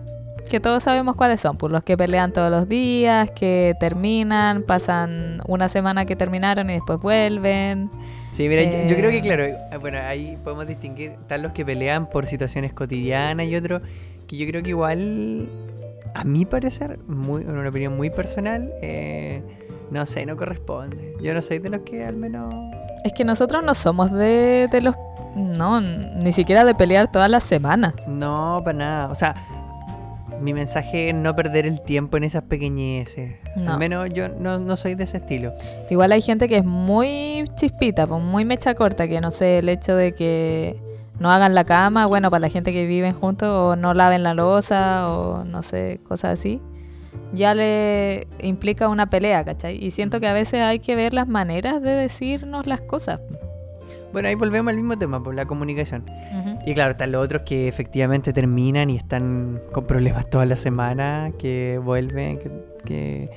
Que todos sabemos cuáles son, por los que pelean todos los días, que terminan, pasan una semana que terminaron y después vuelven. Sí, mira, yo- yo, creo que Eh. claro, eh, bueno, ahí podemos distinguir, están los que pelean por situaciones cotidianas y otros que yo creo que igual, a mi parecer, muy, en una opinión muy personal, eh, no sé, no corresponde. Yo no soy de los que al menos... Es que nosotros no somos de, de los No, ni siquiera de pelear todas las semanas. No, para nada. O sea, mi mensaje es no perder el tiempo en esas pequeñeces. No. Al menos yo no, no soy de ese estilo. Igual hay gente que es muy chispita, pues muy mecha corta, que no sé, el hecho de que no hagan la cama, bueno, para la gente que viven juntos, o no laven la losa, o no sé, cosas así, ya le implica una pelea, ¿cachai? Y siento que a veces hay que ver las maneras de decirnos las cosas. Bueno, ahí volvemos al mismo tema, por la comunicación. Y claro, están los otros que efectivamente terminan y están con problemas toda la semana, que vuelven, que, que,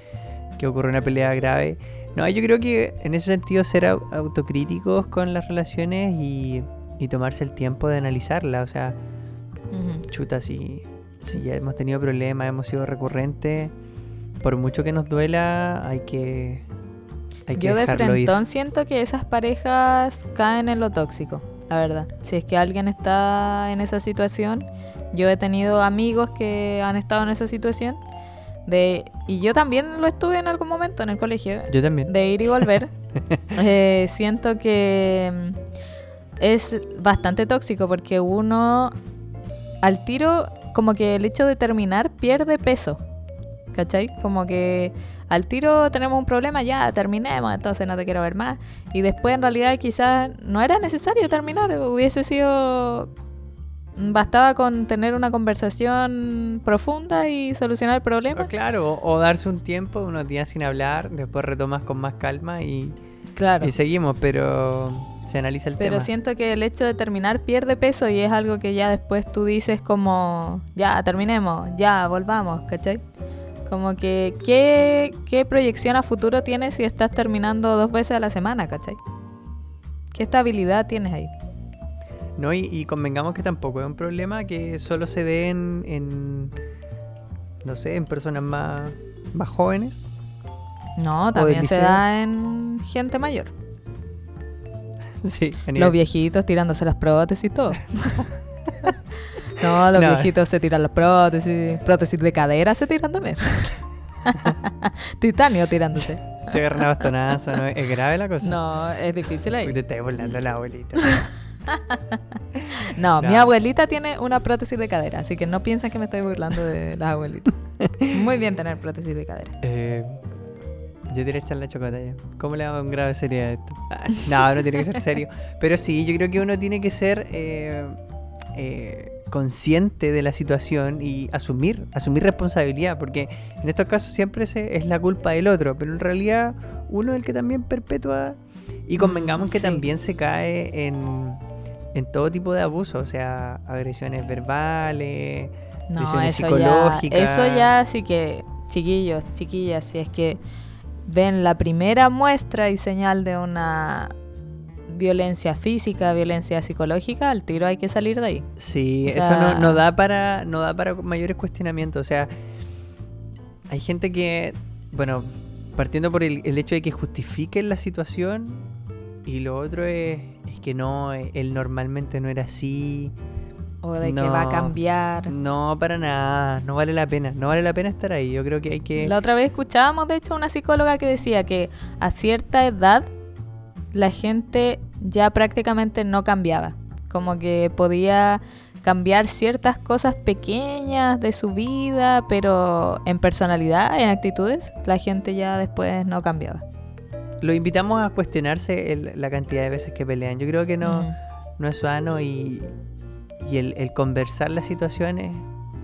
que ocurre una pelea grave. No, yo creo que en ese sentido ser au- autocríticos con las relaciones y, y tomarse el tiempo de analizarla. O sea, Ujú. chuta, si, si ya hemos tenido problemas, hemos sido recurrentes, por mucho que nos duela, hay que, hay Yo de ir. frentón siento que esas parejas caen en lo tóxico, la verdad. Si es que alguien está en esa situación, yo he tenido amigos que han estado en esa situación de y yo también lo estuve en algún momento en el colegio Yo también. de ir y volver. Eh, siento que mm, es bastante tóxico porque uno al tiro como que el hecho de terminar pierde peso. ¿Cachai? Como que al tiro tenemos un problema, ya terminemos, entonces no te quiero ver más. Y después en realidad quizás no era necesario terminar, hubiese sido... Bastaba con tener una conversación profunda y solucionar el problema. Claro, o, o darse un tiempo, unos días sin hablar, después retomas con más calma y, Claro. y seguimos, pero se analiza el Pero tema. siento que el hecho de terminar pierde peso y es algo que ya después tú dices como, ya, terminemos, ya, volvamos, ¿cachai? Como que, ¿qué, qué proyección a futuro tienes si estás terminando dos veces a la semana, ¿cachai? ¿Qué estabilidad tienes ahí? No, y, y convengamos que tampoco es un problema que solo se dé en, en, no sé, en personas más, más jóvenes. No, también se da en gente mayor. sí, nivel- Los viejitos tirándose las prótesis y todo. no, los No. viejitos se tiran las prótesis. Prótesis de cadera se tiran también. Titanio tirándose. se agarran a bastonazo, ¿no? Es grave la cosa. No, es difícil ahí. te estás burlando la abuelita. No, mi No. abuelita tiene una prótesis de cadera, así que no piensen que me estoy burlando de las abuelitas. Muy bien tener prótesis de cadera. Eh, yo tiré echar la chocota ya. ¿Cómo le damos un grado de seriedad a esto? Ah, no, no tiene que ser serio. Pero sí, yo creo que uno tiene que ser eh, eh, consciente de la situación y asumir, asumir responsabilidad, porque en estos casos siempre se, es la culpa del otro, pero en realidad uno es el que también perpetúa y convengamos que sí. también se cae en, en todo tipo de abuso, o sea, agresiones verbales, No, Lesiones eso ya, psicológicas. eso ya sí que, chiquillos, chiquillas, si es que ven la primera muestra y señal de una violencia física, violencia psicológica, al tiro hay que salir de ahí. Sí, O eso no, no da para no da para mayores cuestionamientos. O sea, hay gente que, bueno, partiendo por el, el hecho de que justifiquen la situación y lo otro es, es que no, él normalmente no era así. O de que va a cambiar. No, para nada, no vale la pena, no vale la pena estar ahí. Yo creo que hay que... La otra vez escuchábamos, de hecho, una psicóloga que decía que a cierta edad la gente ya prácticamente no cambiaba. Como que podía cambiar ciertas cosas pequeñas de su vida, pero en personalidad, en actitudes, la gente ya después no cambiaba. Lo invitamos a cuestionarse el- la cantidad de veces que pelean. Yo creo que no... No es sano y, y el, el conversar las situaciones,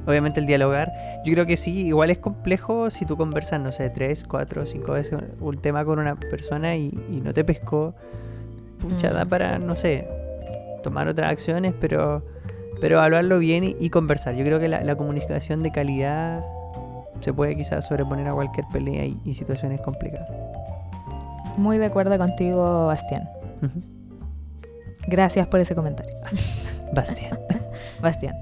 obviamente el dialogar, yo creo que sí, igual es complejo si tú conversas, no sé, tres, cuatro, cinco veces un tema con una persona y, y no te pescó, pucha, Mm. da para, no sé, tomar otras acciones, pero, pero hablarlo bien y, y conversar. Yo creo que la, la comunicación de calidad se puede quizás sobreponer a cualquier pelea y, y situaciones complicadas. Muy de acuerdo contigo, Bastián. Gracias por ese comentario. Bastián. Bastián.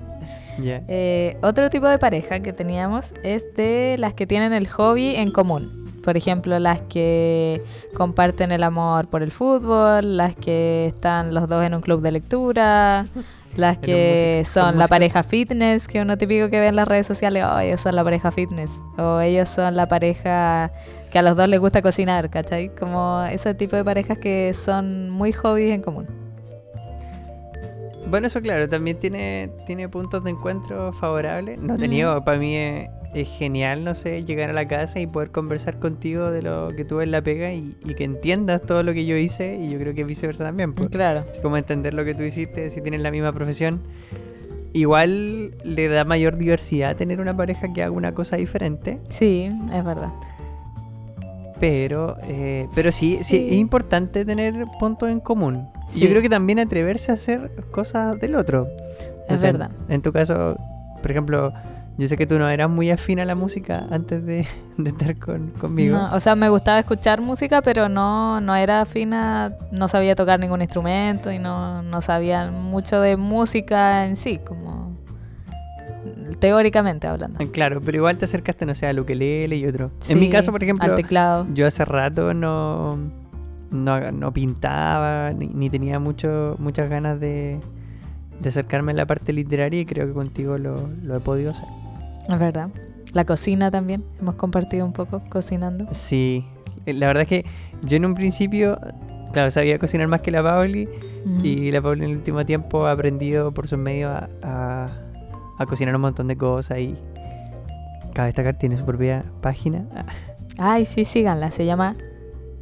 Eh, otro tipo de pareja que teníamos es de las que tienen el hobby en común. Por ejemplo, las que comparten el amor por el fútbol, las que están los dos en un club de lectura, las que música- son la pareja fitness, que uno típico que ve en las redes sociales, oh, ellos son la pareja fitness, o ellos son la pareja que a los dos les gusta cocinar, ¿cachai? Como ese tipo de parejas que son muy hobbies en común. Bueno, eso claro, también tiene, tiene puntos de encuentro favorables. No he tenido, para mí es, es genial, no sé, llegar a la casa y poder conversar contigo de lo que tuve en la pega y, y que entiendas todo lo que yo hice y yo creo que viceversa también. pues. Claro. Es como entender lo que tú hiciste, si tienes la misma profesión. Igual le da mayor diversidad tener una pareja que haga una cosa diferente, Sí, es verdad. pero, eh, pero sí, sí, Sí. es importante tener puntos en común. Sí. Yo creo que también atreverse a hacer cosas del otro. Es O sea, verdad. En tu caso, por ejemplo, yo sé que tú no eras muy afín a la música antes de, de estar con, conmigo. No, o sea, me gustaba escuchar música, pero no, no era fina, no sabía tocar ningún instrumento y no, no sabía mucho de música en sí, como teóricamente hablando. Claro, pero igual te acercaste, no sé, al ukelele y otro. en mi caso, por ejemplo, Al teclado. Yo hace rato no, no, no pintaba, ni, ni tenía mucho, muchas ganas de, de acercarme a la parte literaria y creo que contigo lo, lo he podido hacer. Es verdad. La cocina también. Hemos compartido un poco cocinando. Sí, eh, la verdad es que yo en un principio, claro, sabía cocinar más que la Pauli Mm. y la Pauli en el último tiempo ha aprendido por sus medios a, a, a cocinar un montón de cosas y cabe destacar, tiene su propia página. Ay, sí, síganla. Se llama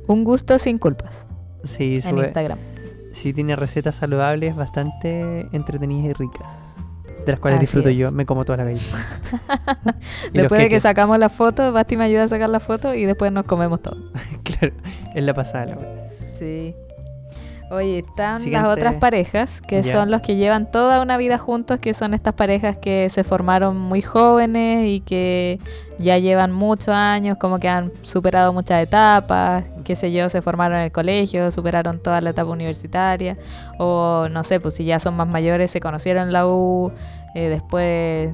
Un gusto sin culpas Sí, en sube- Instagram. Sí, tiene recetas saludables bastante entretenidas y ricas. De las cuales Así disfruto es. yo, me como todas las galletas. Después de que sacamos la foto, Basti me ayuda a sacar la foto y después nos comemos todo. Claro, es la pasada la. Sí. Oye, están Siguiente. las otras parejas, que son los que llevan toda una vida juntos, que son estas parejas que se formaron muy jóvenes y que ya llevan muchos años, como que han superado muchas etapas, qué sé yo, se formaron en el colegio, superaron toda la etapa universitaria, o no sé, pues si ya son más mayores, se conocieron en la U, eh, después,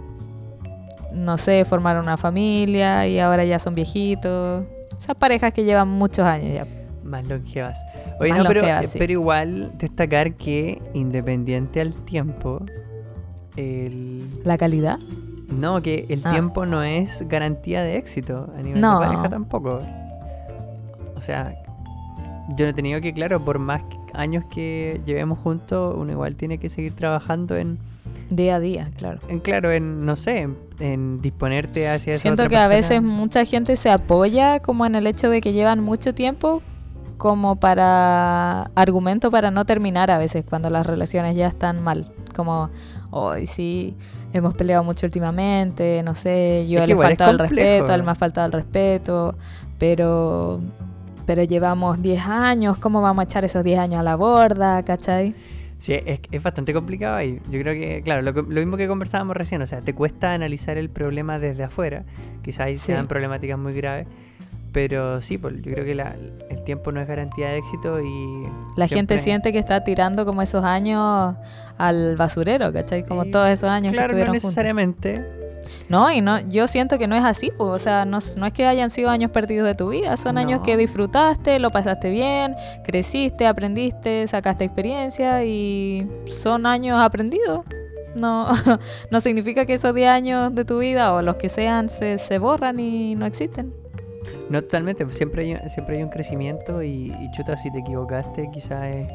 no sé, formaron una familia y ahora ya son viejitos. Esas parejas que llevan muchos años ya. Más longevas. Oye, Más no, pero, longevas, eh, sí. pero igual destacar que independiente al tiempo, el... La calidad. No, que el Ah. tiempo no es garantía de éxito a nivel No. de pareja tampoco. O sea, yo no he tenido que, claro, por más años que llevemos juntos, uno igual tiene que seguir trabajando en, Día a día, claro. en claro, en, no sé, en, en disponerte hacia esa Siento otra que a veces mucha gente se apoya como en el hecho de que llevan mucho tiempo como para argumento para no terminar a veces cuando las relaciones ya están mal. Como, hoy sí, hemos peleado mucho últimamente, no sé, yo Es que le he faltado el respeto, él me ha faltado el respeto, pero pero llevamos 10 años, ¿cómo vamos a echar esos 10 años a la borda, cachai? Sí, es, es bastante complicado ahí. Yo creo que, claro, lo, lo mismo que conversábamos recién, o sea, te cuesta analizar el problema desde afuera. Quizás ahí Sí. sean problemáticas muy graves. Pero sí, pues, yo creo que la- el tiempo no es garantía de éxito y... La gente siente que está tirando como esos años al basurero, ¿cachai? Como y- todos esos años Claro, que no estuvieron juntos. necesariamente. No, y no, yo siento que no es así, pues, o sea, no, no es que hayan sido años perdidos de tu vida, son años No. que disfrutaste, lo pasaste bien, creciste, aprendiste, sacaste experiencia y son años aprendidos. No, no significa que esos 10 años de tu vida o los que sean se, se borran y no existen. No totalmente, pues, siempre hay, siempre hay un crecimiento y, y chuta, si te equivocaste, quizás es,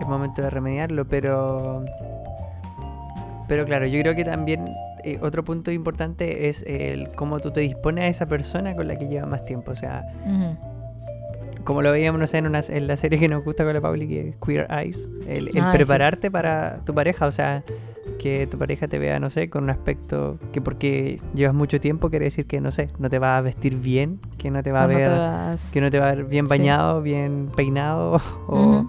es momento de remediarlo, pero... Pero claro, yo creo que también eh, otro punto importante es el cómo tú te dispones a esa persona con la que llevas más tiempo. O sea, como lo veíamos no sé, en, una, en la serie que nos gusta con la Pauli, que es Queer Eyes, el, el Ah, sí. prepararte para tu pareja, o sea, que tu pareja te vea, no sé, con un aspecto que porque llevas mucho tiempo quiere decir que, no sé, no te va a vestir bien, que no te va a no ver vas- que no te va a ver bien Sí. bañado, bien peinado, o Ujú.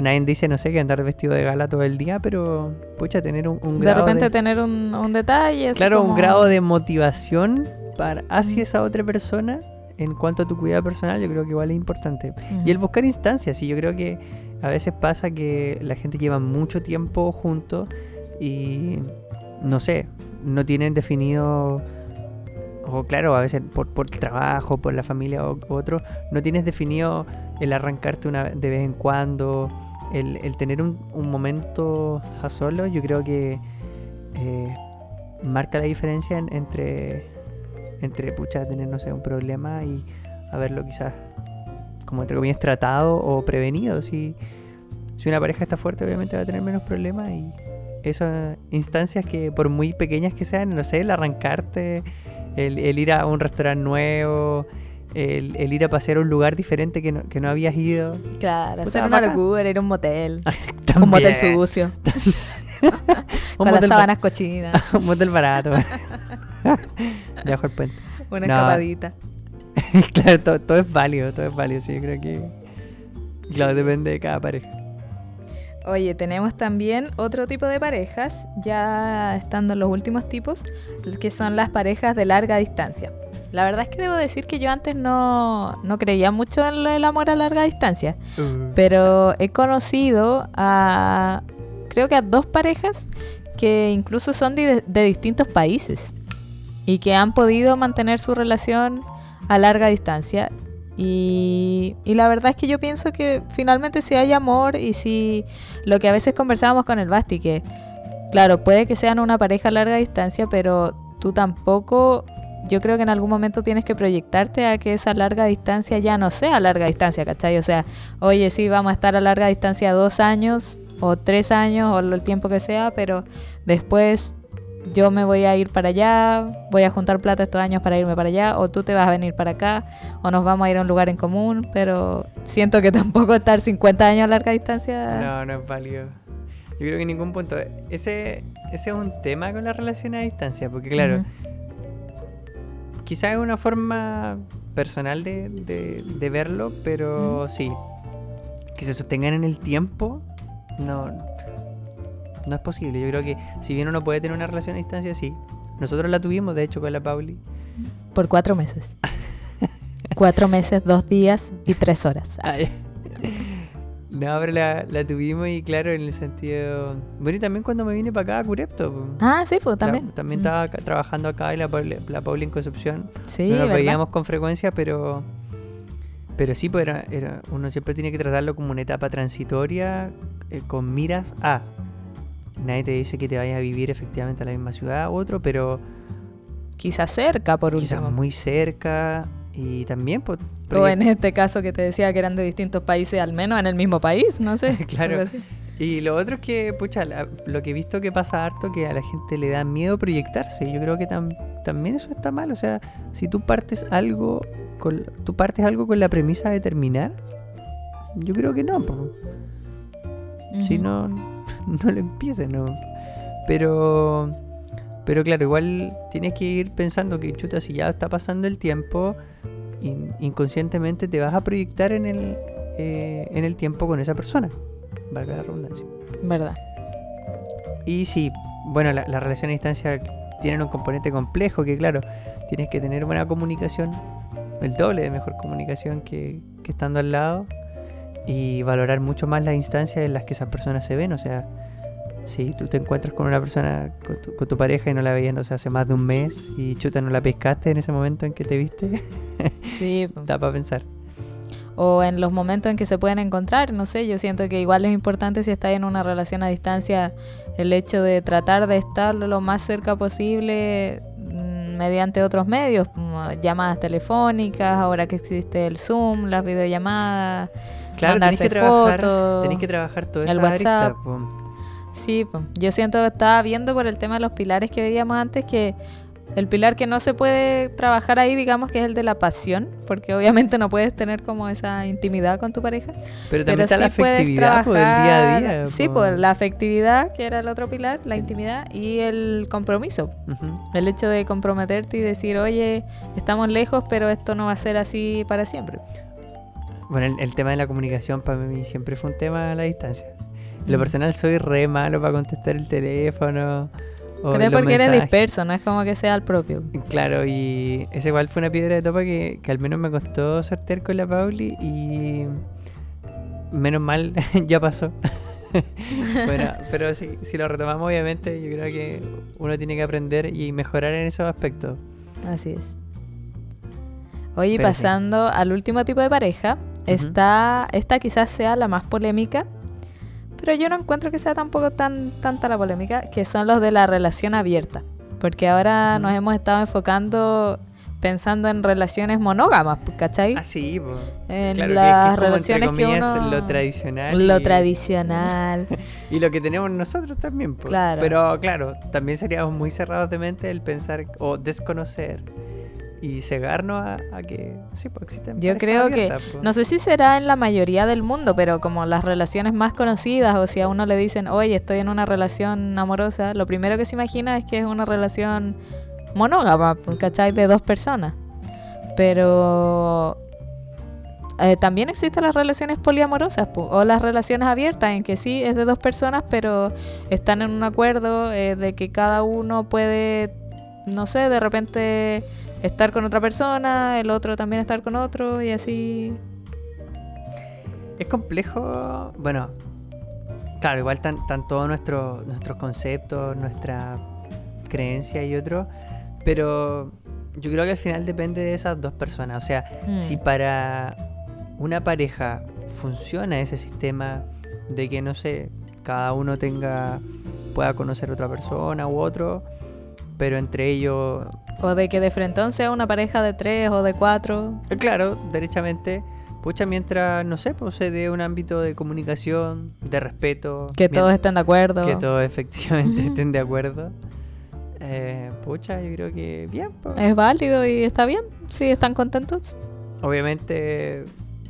nadie dice, no sé, que andar vestido de gala todo el día, pero pucha, tener un, un de grado repente de, tener un, un detalle. claro, un grado de motivación para hacia esa otra persona en cuanto a tu cuidado personal, yo creo que igual es importante. Y el buscar instancias, y yo creo que a veces pasa que la gente lleva mucho tiempo juntos y no sé, no tienen definido o claro, a veces por, por el trabajo, por la familia o otro, no tienes definido el arrancarte una de vez en cuando, el, el tener un, un momento a solo, yo creo que eh, marca la diferencia en- entre, entre pucha, tener, no sé, un problema y haberlo quizás, como entre comillas, tratado o prevenido. Si si una pareja está fuerte, obviamente va a tener menos problemas y esas instancias que por muy pequeñas que sean, no sé, el arrancarte, el, el ir a un restaurante nuevo, el, el ir a pasear a un lugar diferente que no, que no habías ido. Claro, hacer una bacán. locura, ir a un motel. un motel sucio. Con las sábanas cochinas. un motel barato. Debajo el puente. Una No. escapadita. claro, todo, todo es válido, todo es válido, sí, yo creo que... Claro, depende de cada pareja. Oye, tenemos también otro tipo de parejas, ya estando en los últimos tipos, que son las parejas de larga distancia. La verdad es que debo decir que yo antes no, no creía mucho en el amor a larga distancia, pero he conocido a, creo que a dos parejas que incluso son de, de distintos países y que han podido mantener su relación a larga distancia. Y, y la verdad es que yo pienso que finalmente si hay amor y si lo que a veces conversábamos con el Basti, que claro, puede que sean una pareja a larga distancia, pero tú tampoco, yo creo que en algún momento tienes que proyectarte a que esa larga distancia ya no sea larga distancia, ¿cachai? O sea, oye, sí, vamos a estar a larga distancia dos años o tres años o el tiempo que sea, pero después yo me voy a ir para allá, voy a juntar plata estos años para irme para allá, o tú te vas a venir para acá, o nos vamos a ir a un lugar en común, pero siento que tampoco estar 50 años a larga distancia... No, no es válido. Yo creo que en ningún punto. Ese, ese es un tema con la relación a distancia, porque claro, quizás es una forma personal de, de- de verlo, pero sí, que se sostengan en el tiempo, no, no es posible. Yo creo que si bien uno puede tener una relación a distancia, sí. Nosotros la tuvimos, de hecho, con la Pauli. Por cuatro meses. cuatro meses, dos días y tres horas. No, pero la, la tuvimos y claro, en el sentido... Bueno, y también cuando me vine para acá a Curepto. Ah, sí, pues La- también. también Mm. estaba acá- trabajando acá y la, la Pauli en Concepción. Sí, no nos ¿verdad? veíamos con frecuencia, pero pero sí, pues era, era- uno siempre tiene que tratarlo como una etapa transitoria eh, con miras a. Nadie te dice que te vayas a vivir efectivamente a la misma ciudad u otro, pero Quizás cerca, por quizás último. muy cerca y también pues, O en este caso que te decía que eran de distintos países, al menos en el mismo país, no sé. Claro. Y lo otro es que, pucha, la- lo que he visto que pasa harto, que a la gente le da miedo proyectarse. Yo creo que tam- también eso está mal. O sea, si tú partes algo con, tú partes algo con la premisa de terminar, yo creo que no. po. Si no, no lo empieces, no. Pero, pero claro, igual tienes que ir pensando que, chuta, si ya está pasando el tiempo, in- inconscientemente te vas a proyectar en el, eh, en el tiempo con esa persona. Valga la redundancia. ¿Verdad? Y sí, bueno, la, la relación a distancia tienen un componente complejo que, claro, tienes que tener buena comunicación, el doble de mejor comunicación que, que estando al lado, y valorar mucho más las instancias en las que esas personas se ven. O sea, si tú te encuentras con una persona, con tu, con tu pareja y no la veías, no sé, hace más de un mes, y chuta, no la pescaste en ese momento en que te viste, Sí. da para pensar. O en los momentos en que se pueden encontrar, no sé, yo siento que igual es importante si estás en una relación a distancia el hecho de tratar de estar lo más cerca posible mm, mediante otros medios, como llamadas telefónicas, ahora que existe el Zoom, las videollamadas, Claro, tenés mandarse que trabajar, fotos, tenés que trabajar toda el arista, WhatsApp. po. Sí, po. yo siento que estaba viendo por el tema de los pilares que veíamos antes que el pilar que no se puede trabajar ahí, digamos que es el de la pasión, porque obviamente no puedes tener como esa intimidad con tu pareja. Pero también pero está la sí afectividad día a día. Sí, po. pues la afectividad, que era el otro pilar, la intimidad y el compromiso. El hecho de comprometerte y decir, oye, estamos lejos, pero esto no va a ser así para siempre. Bueno, el, el tema de la comunicación para mí siempre fue un tema a la distancia. En lo Mm. personal soy re malo para contestar el teléfono. O los porque eres disperso, no es como que sea el propio. Claro, y esa igual fue una piedra de topa que, que al menos me costó sortear con la Pauli y menos mal ya pasó. bueno, pero si, si lo retomamos obviamente yo creo que uno tiene que aprender y mejorar en esos aspectos. Así es. Oye, Pero sí. pasando al último tipo de pareja, está, esta quizás sea la más polémica, pero yo no encuentro que sea tampoco tan tanta la polémica, que son los de la relación abierta. Porque ahora nos hemos estado enfocando pensando en relaciones monógamas, pues, ¿cachai? Ah, sí, po. En Claro, que- que las como, relaciones que comillas, uno... lo tradicional Lo y- tradicional. Y lo que tenemos nosotros también, po. Claro. Pero claro, también seríamos muy cerrados de mente el pensar o desconocer y cegarnos a, a que sí, pues existen. Yo creo que, po. no sé si será en la mayoría del mundo, pero como las relaciones más conocidas, o si a uno le dicen, oye, estoy en una relación amorosa, lo primero que se imagina es que es una relación monógama, pues, ¿cachai? De dos personas. Pero eh, también existen las relaciones poliamorosas, pu, o las relaciones abiertas, en que sí es de dos personas, pero están en un acuerdo eh, de que cada uno puede, no sé, de repente estar con otra persona, el otro también estar con otro y así. Es complejo, bueno, claro, igual están, están todos nuestros nuestros conceptos, nuestra creencia y otros, pero yo creo que al final depende de esas dos personas. O sea, Mm. si para una pareja funciona ese sistema de que, no sé, cada uno tenga, pueda conocer a otra persona u otro, pero entre ellos O de que de frente sea una pareja de tres o de cuatro. Eh, Claro, derechamente. Pucha, mientras, no sé, pues se dé un ámbito de comunicación, de respeto. Que todos estén de acuerdo. Que todos efectivamente estén de acuerdo. Eh, pucha, yo creo que bien. pues. Es válido y está bien. Si están contentos. Obviamente,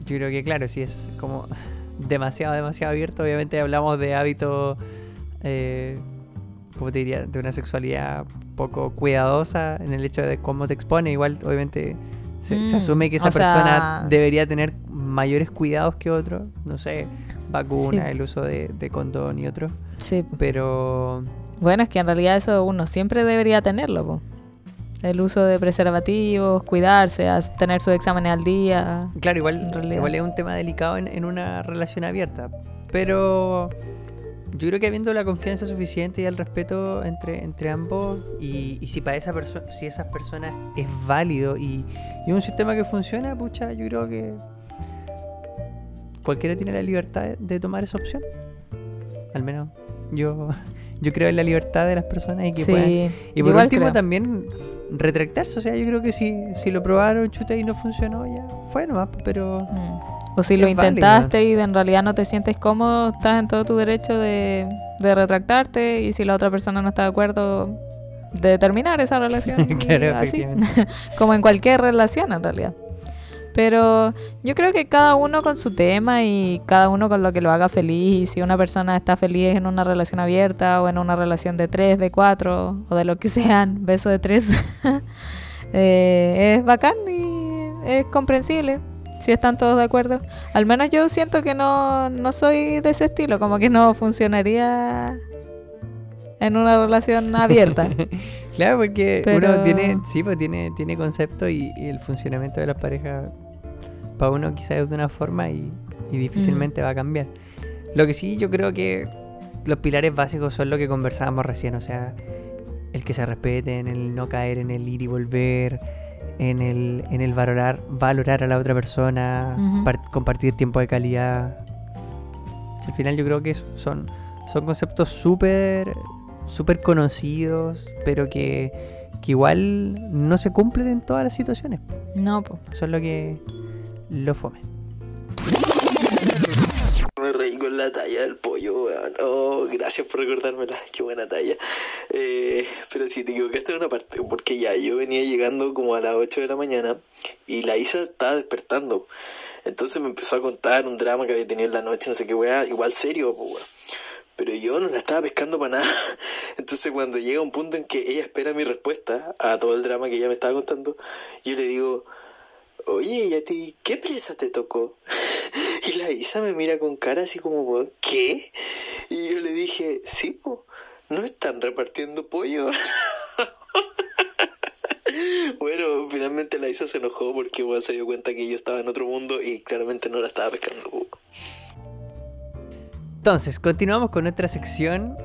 yo creo que claro, si es como demasiado, demasiado abierto, obviamente hablamos de hábitos, eh, ¿cómo te diría? De una sexualidad poco cuidadosa en el hecho de cómo te expone. Igual, obviamente, se, se Mm, asume que esa o sea- persona debería tener mayores cuidados que otro. No sé, vacuna, Sí. el uso de, de condón y otros. Sí. Pero Bueno, es que en realidad eso uno siempre debería tenerlo. po. El uso de preservativos, cuidarse, tener sus exámenes al día. Claro, igual, igual es un tema delicado en, en una relación abierta. Pero yo creo que habiendo la confianza suficiente y el respeto entre, entre ambos, y, y si para esa persona, si esas personas es válido y, y un sistema que funciona, pucha, yo creo que cualquiera tiene la libertad de, de tomar esa opción. Al menos yo, yo creo en la libertad de las personas y que puedan y por último creo. también retractarse, o sea, yo creo que si, si lo probaron, chuta y no funcionó, ya fue nomás, pero Mm. O si lo válido. intentaste y en realidad no te sientes cómodo, estás en todo tu derecho de, de retractarte y si la otra persona no está de acuerdo, de terminar esa relación. Claro, así. Como en cualquier relación en realidad. Pero yo creo que cada uno con su tema y cada uno con lo que lo haga feliz. Y si una persona está feliz en una relación abierta o en una relación de tres, de cuatro o de lo que sean, beso de tres, eh, es bacán y es comprensible. Si están todos de acuerdo. Al menos yo siento que no, no soy de ese estilo, como que no funcionaría en una relación abierta. claro, porque Pero- uno tiene, sí, pues tiene, tiene concepto y, y el funcionamiento de las parejas para uno quizás es de una forma y, y difícilmente va a cambiar. Lo que sí yo creo que los pilares básicos son lo que conversábamos recién, o sea, el que se respeten, el no caer en el ir y volver, en el, en el valorar, valorar a la otra persona, compartir tiempo de calidad. Al final yo creo que son, son conceptos súper súper conocidos, pero que, que igual no se cumplen en todas las situaciones. No, pues. Eso es lo que lo fome. Me reí con la talla del pollo, weón. Oh, gracias por recordármela. Qué buena talla. Eh, pero sí, te equivocaste en una parte. Porque ya, yo venía llegando como a las 8 de la mañana y la Isa estaba despertando. Entonces me empezó a contar un drama que había tenido en la noche, no sé qué weá. Igual serio, weón. Pero yo no la estaba pescando para nada. Entonces cuando llega un punto en que ella espera mi respuesta a todo el drama que ella me estaba contando, yo le digo... Oye, ¿y a ti qué presa te tocó? Y la Isa me mira con cara así como, ¿qué? Y yo le dije, sí, po, ¿no están repartiendo pollo? bueno, finalmente la Isa se enojó porque weón, se dio cuenta que yo estaba en otro mundo y claramente no la estaba pescando. po. Entonces, continuamos con nuestra sección.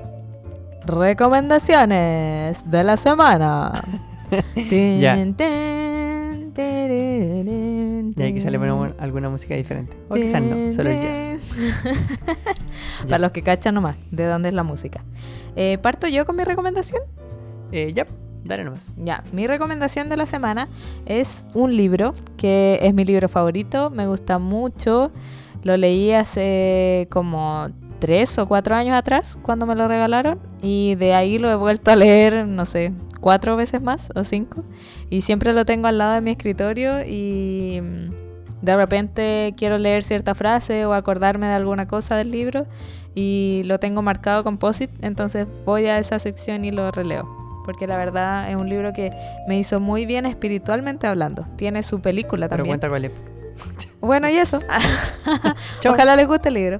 Recomendaciones de la semana. Tin, Ya. tin, Y aquí sale tin, bueno, alguna música diferente. O quizás no, solo el jazz. Para los que cachan nomás, de dónde es la música. Eh, ¿Parto yo con mi recomendación? Eh, ya. Dale nomás. Ya, mi recomendación de la semana es un libro que es mi libro favorito, me gusta mucho. Lo leí hace como tres o cuatro años atrás cuando me lo regalaron y de ahí lo he vuelto a leer, no sé, cuatro veces más o cinco y siempre lo tengo al lado de mi escritorio y mm, de repente quiero leer cierta frase o acordarme de alguna cosa del libro y lo tengo marcado con post entonces voy a esa sección y lo releo. Porque la verdad es un libro que me hizo muy bien espiritualmente hablando. Tiene su película Pero también. cuenta cuál es. Bueno, y eso. Ojalá les guste el libro.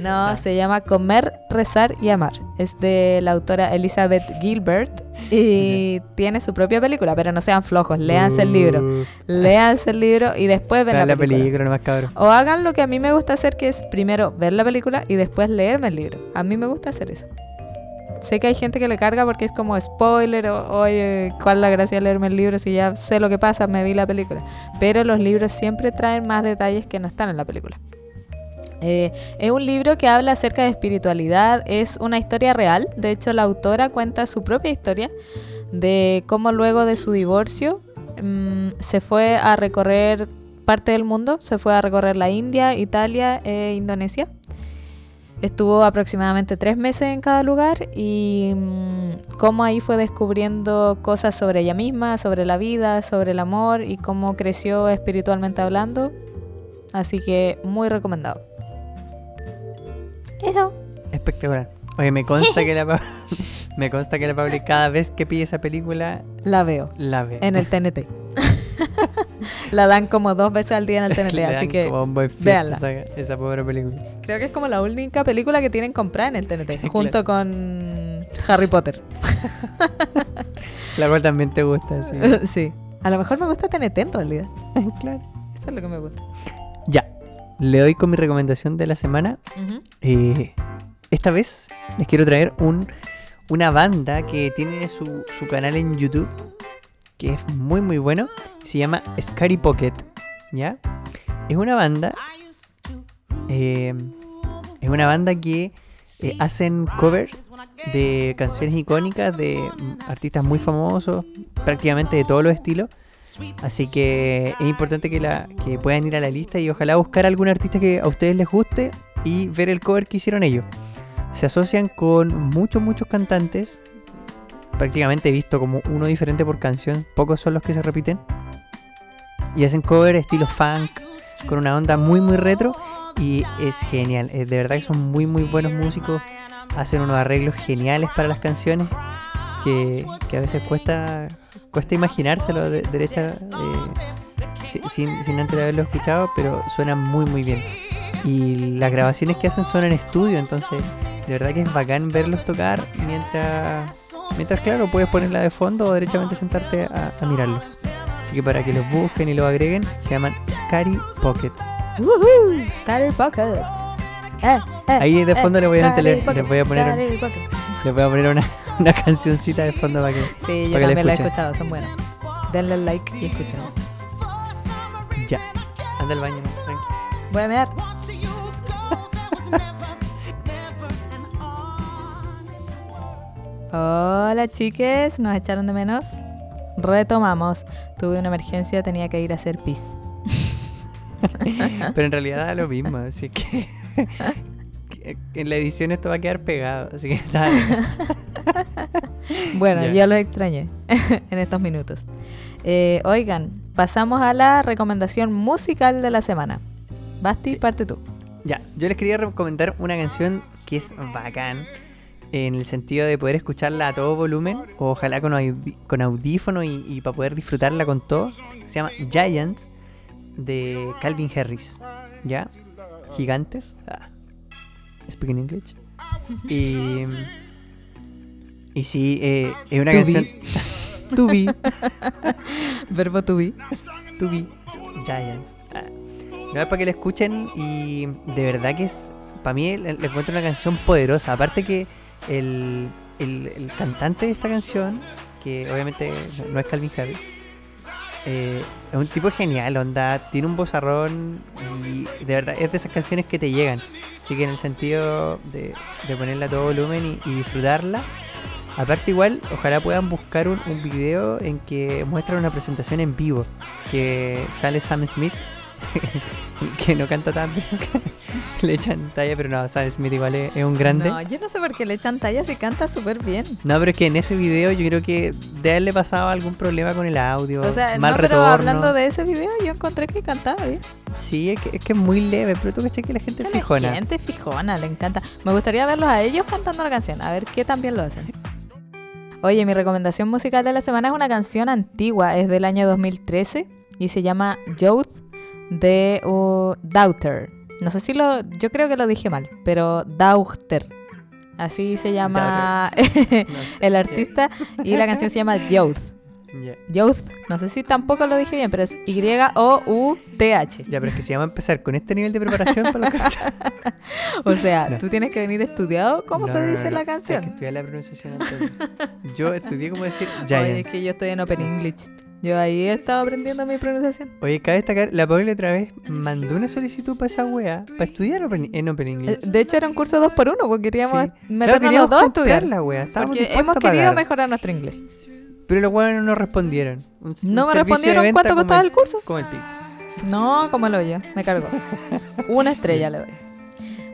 No, se llama Comer, Rezar y Amar. Es de la autora Elizabeth Gilbert y tiene su propia película, pero no sean flojos, léanse el libro. Uh, Léanse el libro y después ven la la película. película nomás, cabrón. O hagan lo que a mí me gusta hacer, que es primero ver la película y después leerme el libro. A mí me gusta hacer eso. Sé que hay gente que le carga porque es como spoiler o, oye, ¿cuál es la gracia de leerme el libro si ya sé lo que pasa, me vi la película? Pero los libros siempre traen más detalles que no están en la película. Eh, es un libro que habla acerca de espiritualidad, es una historia real, de hecho la autora cuenta su propia historia de cómo luego de su divorcio mm, se fue a recorrer parte del mundo, se fue a recorrer la India, Italia e Indonesia. Estuvo aproximadamente tres meses en cada lugar y mm, cómo ahí fue descubriendo cosas sobre ella misma, sobre la vida, sobre el amor y cómo creció espiritualmente hablando. Así que muy recomendado. Eso. Espectacular. Oye, me consta que la me consta que la Pauli cada vez que pide esa película La veo la ve. en el TNT. la dan como dos veces al día en el TNT, Le así dan que como un buen fiesta véanla. Esa, esa pobre película. creo que es como la única película que tienen comprada en el TNT, junto con Harry Potter. La cual también te gusta, sí. sí. A lo mejor me gusta TNT en realidad. claro. Eso es lo que me gusta. Le doy con mi recomendación de la semana. Eh, esta vez les quiero traer un, una banda que tiene su, su canal en YouTube, que es muy muy bueno. Se llama Scary Pocket. ¿Ya? Es una banda. eh, es una banda que eh, hacen covers de canciones icónicas de artistas muy famosos, prácticamente de todos los estilos. Así que es importante que, la, que puedan ir a la lista y ojalá buscar algún artista que a ustedes les guste y ver el cover que hicieron ellos. Se asocian con muchos, muchos cantantes. Prácticamente he visto como uno diferente por canción. Pocos son los que se repiten. Y hacen cover estilo funk, con una onda muy, muy retro. Y es genial. de verdad que son muy, muy buenos músicos. Hacen unos arreglos geniales para las canciones. Que, que a veces cuesta, cuesta imaginárselo de, derecha eh, si- sin, sin antes de haberlo escuchado, pero suenan muy muy bien. Y las grabaciones que hacen son en estudio, entonces de verdad que es bacán verlos tocar mientras, mientras claro, puedes ponerla de fondo o derechamente sentarte a, a mirarlos. Así que para que los busquen y los agreguen, se llaman Scary Pocket. Woohoo, Starter Pocket. Eh, eh, Ahí de eh, fondo le voy a Pocket, les voy a poner-. Les voy a poner una, una cancioncita de fondo para que, Sí, yo también la he escuchado, son buenas. Denle like y escuchen. Ya. Anda al baño, tranqui. Voy a mirar. Hola chiques, nos echaron de menos. Retomamos. Tuve una emergencia, tenía que ir a hacer pis. Pero en realidad da lo mismo, así que en la edición esto va a quedar pegado, así que dale. Bueno, Ya. yo los extrañé en estos minutos. Eh, oigan, pasamos a la recomendación musical de la semana. Basti, Sí. parte tú. Ya, yo les quería recomendar una canción que es bacán en el sentido de poder escucharla a todo volumen, o ojalá con, con audífono y, y para poder disfrutarla con todo. Se llama Giant de Calvin Harris. ¿Ya? Gigantes. Ah. Speaking English. Y, y sí, eh, es una To canción. To be. Verbo to be. To be Giants. Ah. No es para que la escuchen y de verdad que es, para mí le, le encuentro una canción poderosa. Aparte que el, el- el cantante de esta canción, que obviamente no- no es Calvin Harris, eh, es un tipo genial, onda, tiene un vozarrón y de verdad es de esas canciones que te llegan. Así que en el sentido de, ponerla a todo volumen y, y disfrutarla, Aparte igual, ojalá puedan buscar un, un video en que muestran una presentación en vivo, que sale Sam Smith, que no canta tan bien, le echan talla, pero no, Sam Smith igual es, es un grande. No, yo no sé por qué le echan tallas y canta súper bien. No, pero es que en ese video yo creo que de haberle pasado algún problema con el audio, O sea, mal no, pero retorno. hablando de ese video, yo encontré que cantaba bien. Sí, es que, es que es muy leve, pero tú caché que la gente es La fijona. gente fijona, le encanta. Me gustaría verlos a ellos cantando la canción, a ver qué tan bien lo hacen. Oye, mi recomendación musical de la semana es una canción antigua, es del año 2013 y se llama Youth de uh, Daughter. No sé si lo, yo creo que lo dije mal, pero Daughter. Así se llama el artista y la canción se llama Youth. Youth, no sé si tampoco lo dije bien, pero es Y-O-U-T-H. Ya, pero es que si vamos a empezar con este nivel de preparación para lo que O sea, No. tú tienes que venir estudiado cómo No, se dice no, la Hay que canción. estudiar la pronunciación antes. Yo estudié cómo decir Oye, es Giants. que yo estoy en Open English. Yo ahí he estado aprendiendo mi pronunciación. Oye, cabe destacar, la Paula otra vez mandó una solicitud para esa wea, para estudiar open- en Open Eh, English. De hecho, era un curso dos por uno, porque queríamos Sí. Claro, meternos queríamos los dos a estudiar. la wea, Porque hemos querido mejorar nuestro inglés. Pero los weones no respondieron. Un- un No me respondieron cuánto costaba el curso. Como el pico. No, como el hoyo. Me cargó. Una estrella le doy.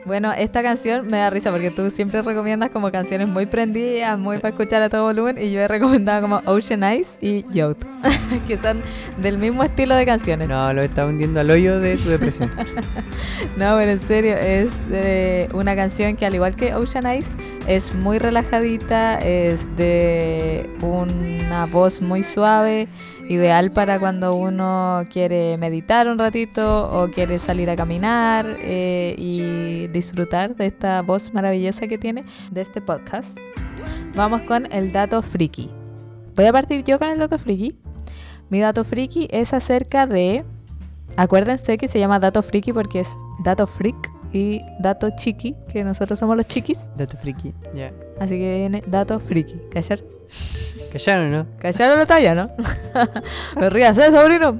Bueno, esta canción me da risa porque tú siempre recomiendas como canciones muy prendidas, muy para escuchar a todo volumen y yo he recomendado como Ocean Eyes y Youth, que son del mismo estilo de canciones. No, lo está hundiendo al hoyo de tu depresión. No, pero en serio, es de una canción que al igual que Ocean Eyes es muy relajadita, es de una voz muy suave, ideal para cuando uno quiere meditar un ratito o quiere salir a caminar eh, y disfrutar de esta voz maravillosa que tiene de este podcast. Vamos con el dato friki. Voy a partir yo con el dato friki. Mi dato friki es acerca de Acuérdense que se llama dato friki porque es dato freak y dato chiqui, que nosotros somos los chiquis. Dato friki. Ya. Así que viene dato friki. ¿Callar? ¿Callaron, no? ¿Callaron la talla, no? Me rías, ¿eh, sobrino?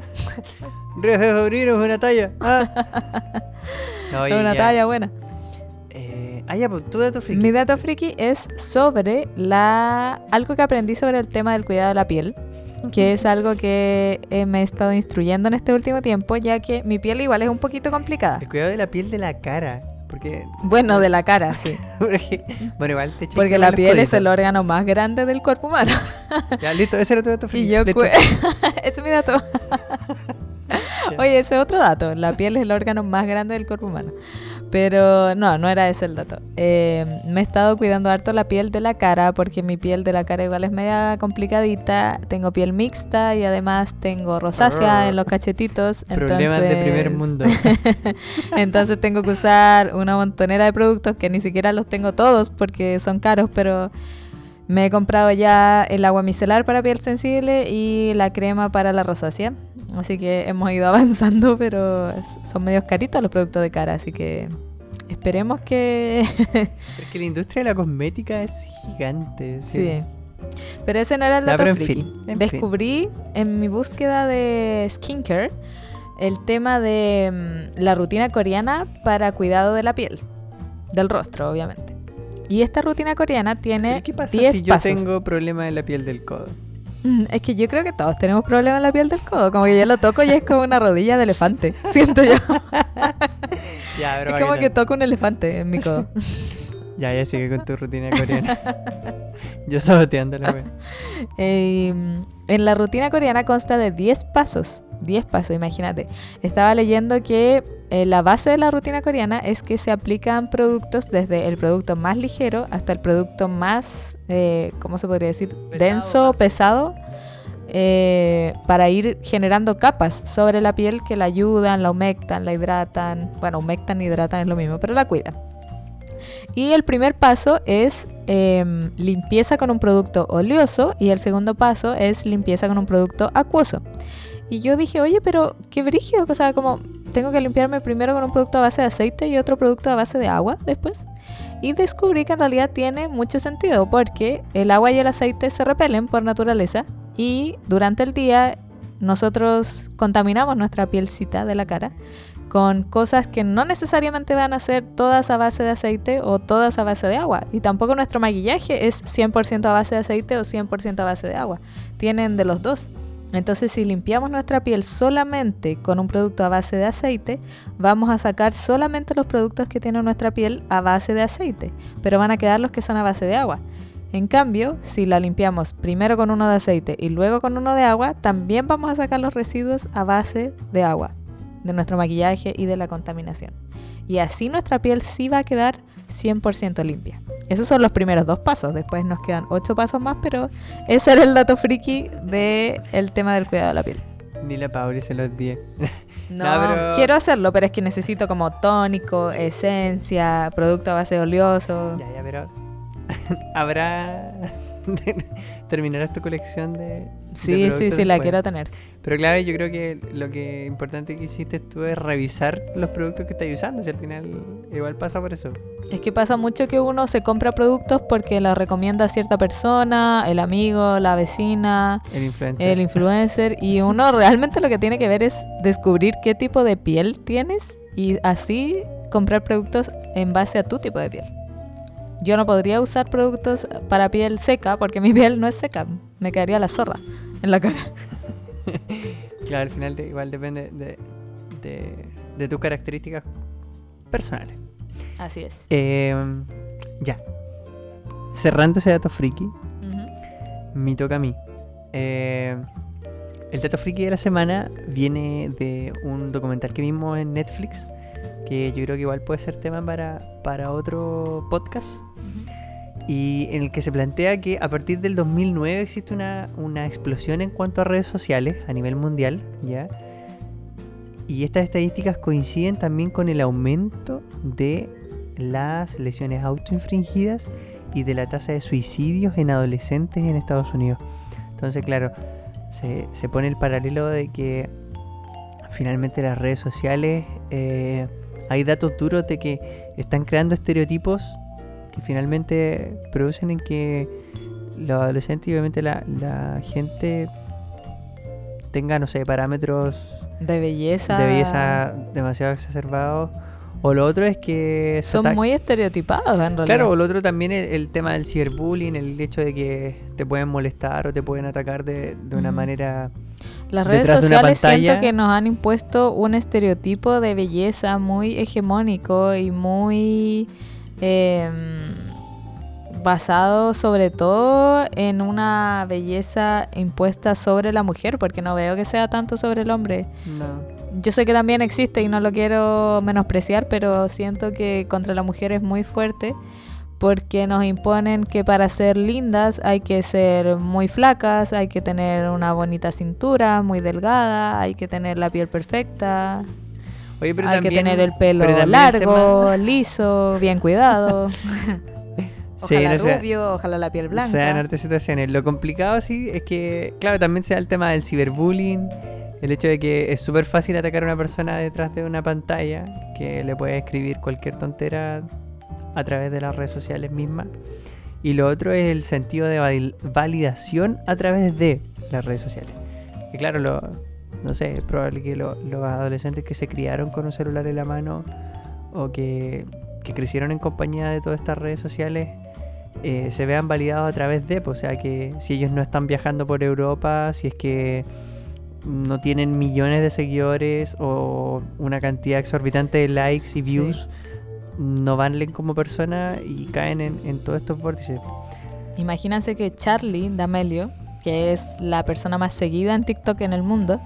Ríos de sobrino es una talla. Ah. No, Es oye, una ya. talla buena. Eh, ah, ya, pues tu dato friki. Mi dato friki es sobre la algo que aprendí sobre el tema del cuidado de la piel, que es algo que eh, me he estado instruyendo en este último tiempo, ya que mi piel igual es un poquito complicada. El cuidado de la piel de la cara. Porque. Bueno, de la cara, sí. porque- bueno, igual te echas Porque crema la piel es el órgano más grande del cuerpo humano. Ya, listo, ese era tu dato. Y yo ese es mi dato. Oye, ese es otro dato. La piel es el órgano más grande del cuerpo humano. Pero no, no era ese el dato. Eh, me he estado cuidando harto la piel de la cara porque mi piel de la cara igual es media complicadita. Tengo piel mixta y además tengo rosácea en los cachetitos. Problemas de primer mundo. entonces tengo que usar una montonera de productos que ni siquiera los tengo todos porque son caros, pero me he comprado ya el agua micelar para piel sensible y la crema para la rosácea. Así que hemos ido avanzando, pero son medios caritos los productos de cara, así que esperemos que... Es que la industria de la cosmética es gigante. sí. Pero ese no era el dato en friki. fin, en Descubrí en mi búsqueda de skincare el tema de mm, la rutina coreana para cuidado de la piel, del rostro, obviamente. Y esta rutina coreana tiene ¿Pero ¿Qué pasa 10 si yo pasos. tengo problemas en la piel del codo? Mm, Es que yo creo que todos tenemos problemas en la piel del codo. Como que yo lo toco y es como una rodilla de elefante. Siento yo. Ya, pero es como que toco un elefante en mi codo. Ya, ya sigue con tu rutina coreana. yo saboteando la wea. Eh, en la rutina coreana consta de 10 pasos. 10 pasos, imagínate. Estaba leyendo que eh, la base de la rutina coreana es que se aplican productos desde el producto más ligero hasta el producto más, eh, ¿cómo se podría decir? Pesado. Denso, pesado, eh, para ir generando capas sobre la piel que la ayudan, la humectan, la hidratan. Bueno, humectan, hidratan es lo mismo, pero la cuidan. Y el primer paso es em, limpieza con un producto oleoso y el segundo paso es limpieza con un producto acuoso. Y yo dije, oye, pero qué brígido, o sea, como tengo que limpiarme primero con un producto a base de aceite y otro producto a base de agua después. Y descubrí que en realidad tiene mucho sentido porque el agua y el aceite se repelen por naturaleza y durante el día nosotros contaminamos nuestra pielcita de la cara con cosas que no necesariamente van a ser todas a base de aceite o todas a base de agua. Y tampoco nuestro maquillaje es 100% a base de aceite o 100% a base de agua. Tienen de los dos. Entonces si limpiamos nuestra piel solamente con un producto a base de aceite, vamos a sacar solamente los productos que tiene nuestra piel a base de aceite, pero van a quedar los que son a base de agua. En cambio, si la limpiamos primero con uno de aceite y luego con uno de agua, también vamos a sacar los residuos a base de agua, de nuestro maquillaje y de la contaminación. Y así nuestra piel sí va a quedar 100% limpia. Esos son los primeros dos pasos. Después nos quedan ocho pasos más, pero ese era el dato friki del tema del cuidado de la piel. Ni la Pauli se los di. No, No, pero- quiero hacerlo, pero es que necesito como tónico, esencia, producto a base de oleoso. Ya, ya, pero. Habrá. Terminarás tu colección de. Sí, sí, sí, la quiero tener. Pero claro, yo creo que lo que importante que hiciste tú es revisar los productos que estás usando. Si al final igual pasa por eso. Es que pasa mucho que uno se compra productos porque los recomienda cierta persona, el amigo, la vecina, El influencer. el influencer, y uno realmente lo que tiene que ver es descubrir qué tipo de piel tienes y así comprar productos en base a tu tipo de piel. Yo no podría usar productos para piel seca porque mi piel no es seca, me quedaría la zorra en la cara. Claro, al final de- igual depende de, de, de tus características personales. Así es. Eh, ya. Cerrando ese dato friki, me toca a mí. Eh, el dato friki de la semana viene de un documental que vimos en Netflix, que yo creo que igual puede ser tema para, para otro podcast, y en el que se plantea que a partir del 2009 existe una, una explosión en cuanto a redes sociales a nivel mundial, ¿ya? Y estas estadísticas coinciden también con el aumento de las lesiones autoinfringidas y de la tasa de suicidios en adolescentes en Estados Unidos. Entonces, claro, se, se pone el paralelo de que finalmente las redes sociales, eh, hay datos duros de que están creando estereotipos que finalmente producen en que los adolescentes y obviamente la, la gente tenga, no sé, parámetros De belleza. de belleza demasiado exacerbados. O lo otro es que Son muy estereotipados en realidad. Claro, o lo otro también el, el tema del ciberbullying, el hecho de que te pueden molestar o te pueden atacar de, de una Ujú. manera... Las redes detrás de una sociales siento que nos han impuesto un estereotipo de belleza muy hegemónico y muy eh, basado sobre todo en una belleza impuesta sobre la mujer, porque no veo que sea tanto sobre el hombre. No. Yo sé que también existe y no lo quiero menospreciar, pero siento que contra la mujer es muy fuerte porque nos imponen que para ser lindas hay que ser muy flacas, hay que tener una bonita cintura, muy delgada, hay que tener la piel perfecta, Oye, pero hay que tener el pelo el largo, liso, bien cuidado. Sí, ojalá no rubio, ojalá la piel blanca. hartas situaciones. Lo complicado sí es que, claro, también se da el tema del ciberbullying, el hecho de que es súper fácil atacar a una persona detrás de una pantalla, que le puede escribir cualquier tontera a través de las redes sociales mismas. Y lo otro es el sentido de val- validación a través de las redes sociales. Que claro, lo, no sé, es probable que lo- los adolescentes que se criaron con un celular en la mano o que, que crecieron en compañía de todas estas redes sociales eh, se vean validados a través de, pues, o sea que si ellos no están viajando por Europa, si es que no tienen millones de seguidores o una cantidad exorbitante de likes y Sí. views, no valen como persona y caen en, en todos estos vórtices. Imagínense que Charlie D'Amelio, que es la persona más seguida en TikTok en el mundo,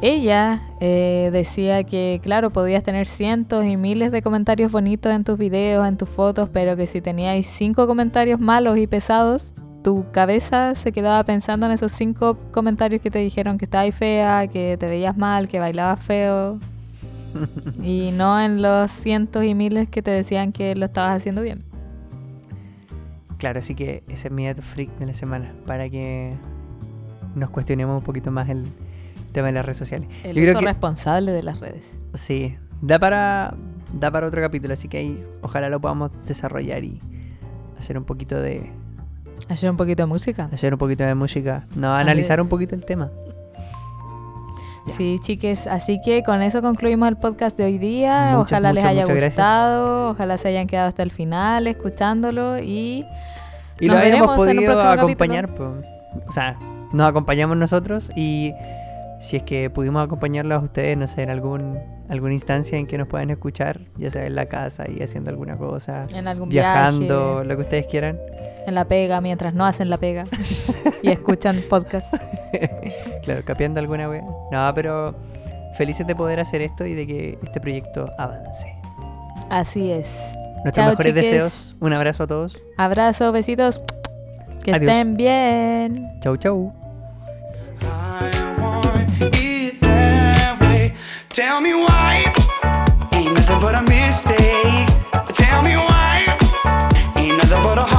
ella eh, decía que, claro, podías tener cientos y miles de comentarios bonitos en tus videos, en tus fotos, pero que si teníais cinco comentarios malos y pesados, tu cabeza se quedaba pensando en esos cinco comentarios que te dijeron que estabas fea, que te veías mal, que bailabas feo, y no en los cientos y miles que te decían que lo estabas haciendo bien. Claro, así que ese es mi dato freak de la semana, para que nos cuestionemos un poquito más el tema de las redes sociales. El Yo creo uso que- responsable de las redes. Sí, da para, da para otro capítulo, así que ahí ojalá lo podamos desarrollar y hacer un poquito de, Hacer un poquito de música. hacer un poquito de música, no, analizar un poquito el tema. Ya. Sí, chiques, así que con eso concluimos el podcast de hoy día. Muchas, ojalá les haya gracias. gustado, ojalá se hayan quedado hasta el final escuchándolo y Y Nos lo veremos en un podido próximo acompañar. po. O sea, nos acompañamos nosotros y si es que pudimos acompañarlos a ustedes, no sé, en algún alguna instancia en que nos puedan escuchar, ya sea en la casa y haciendo alguna cosa, en algún viajando, viaje, lo que ustedes quieran. en la pega, mientras no hacen la pega y escuchan podcast. Claro, capeando alguna wea. No, pero felices de poder hacer esto y de que este proyecto avance. Así es. Nuestros Chao, mejores chiques. deseos. Un abrazo a todos. Abrazos, besitos. Que Adiós. estén bien. Chau, chau. Tell me why. Ain't nothing but a mistake. Tell me why. Ain't nothing but a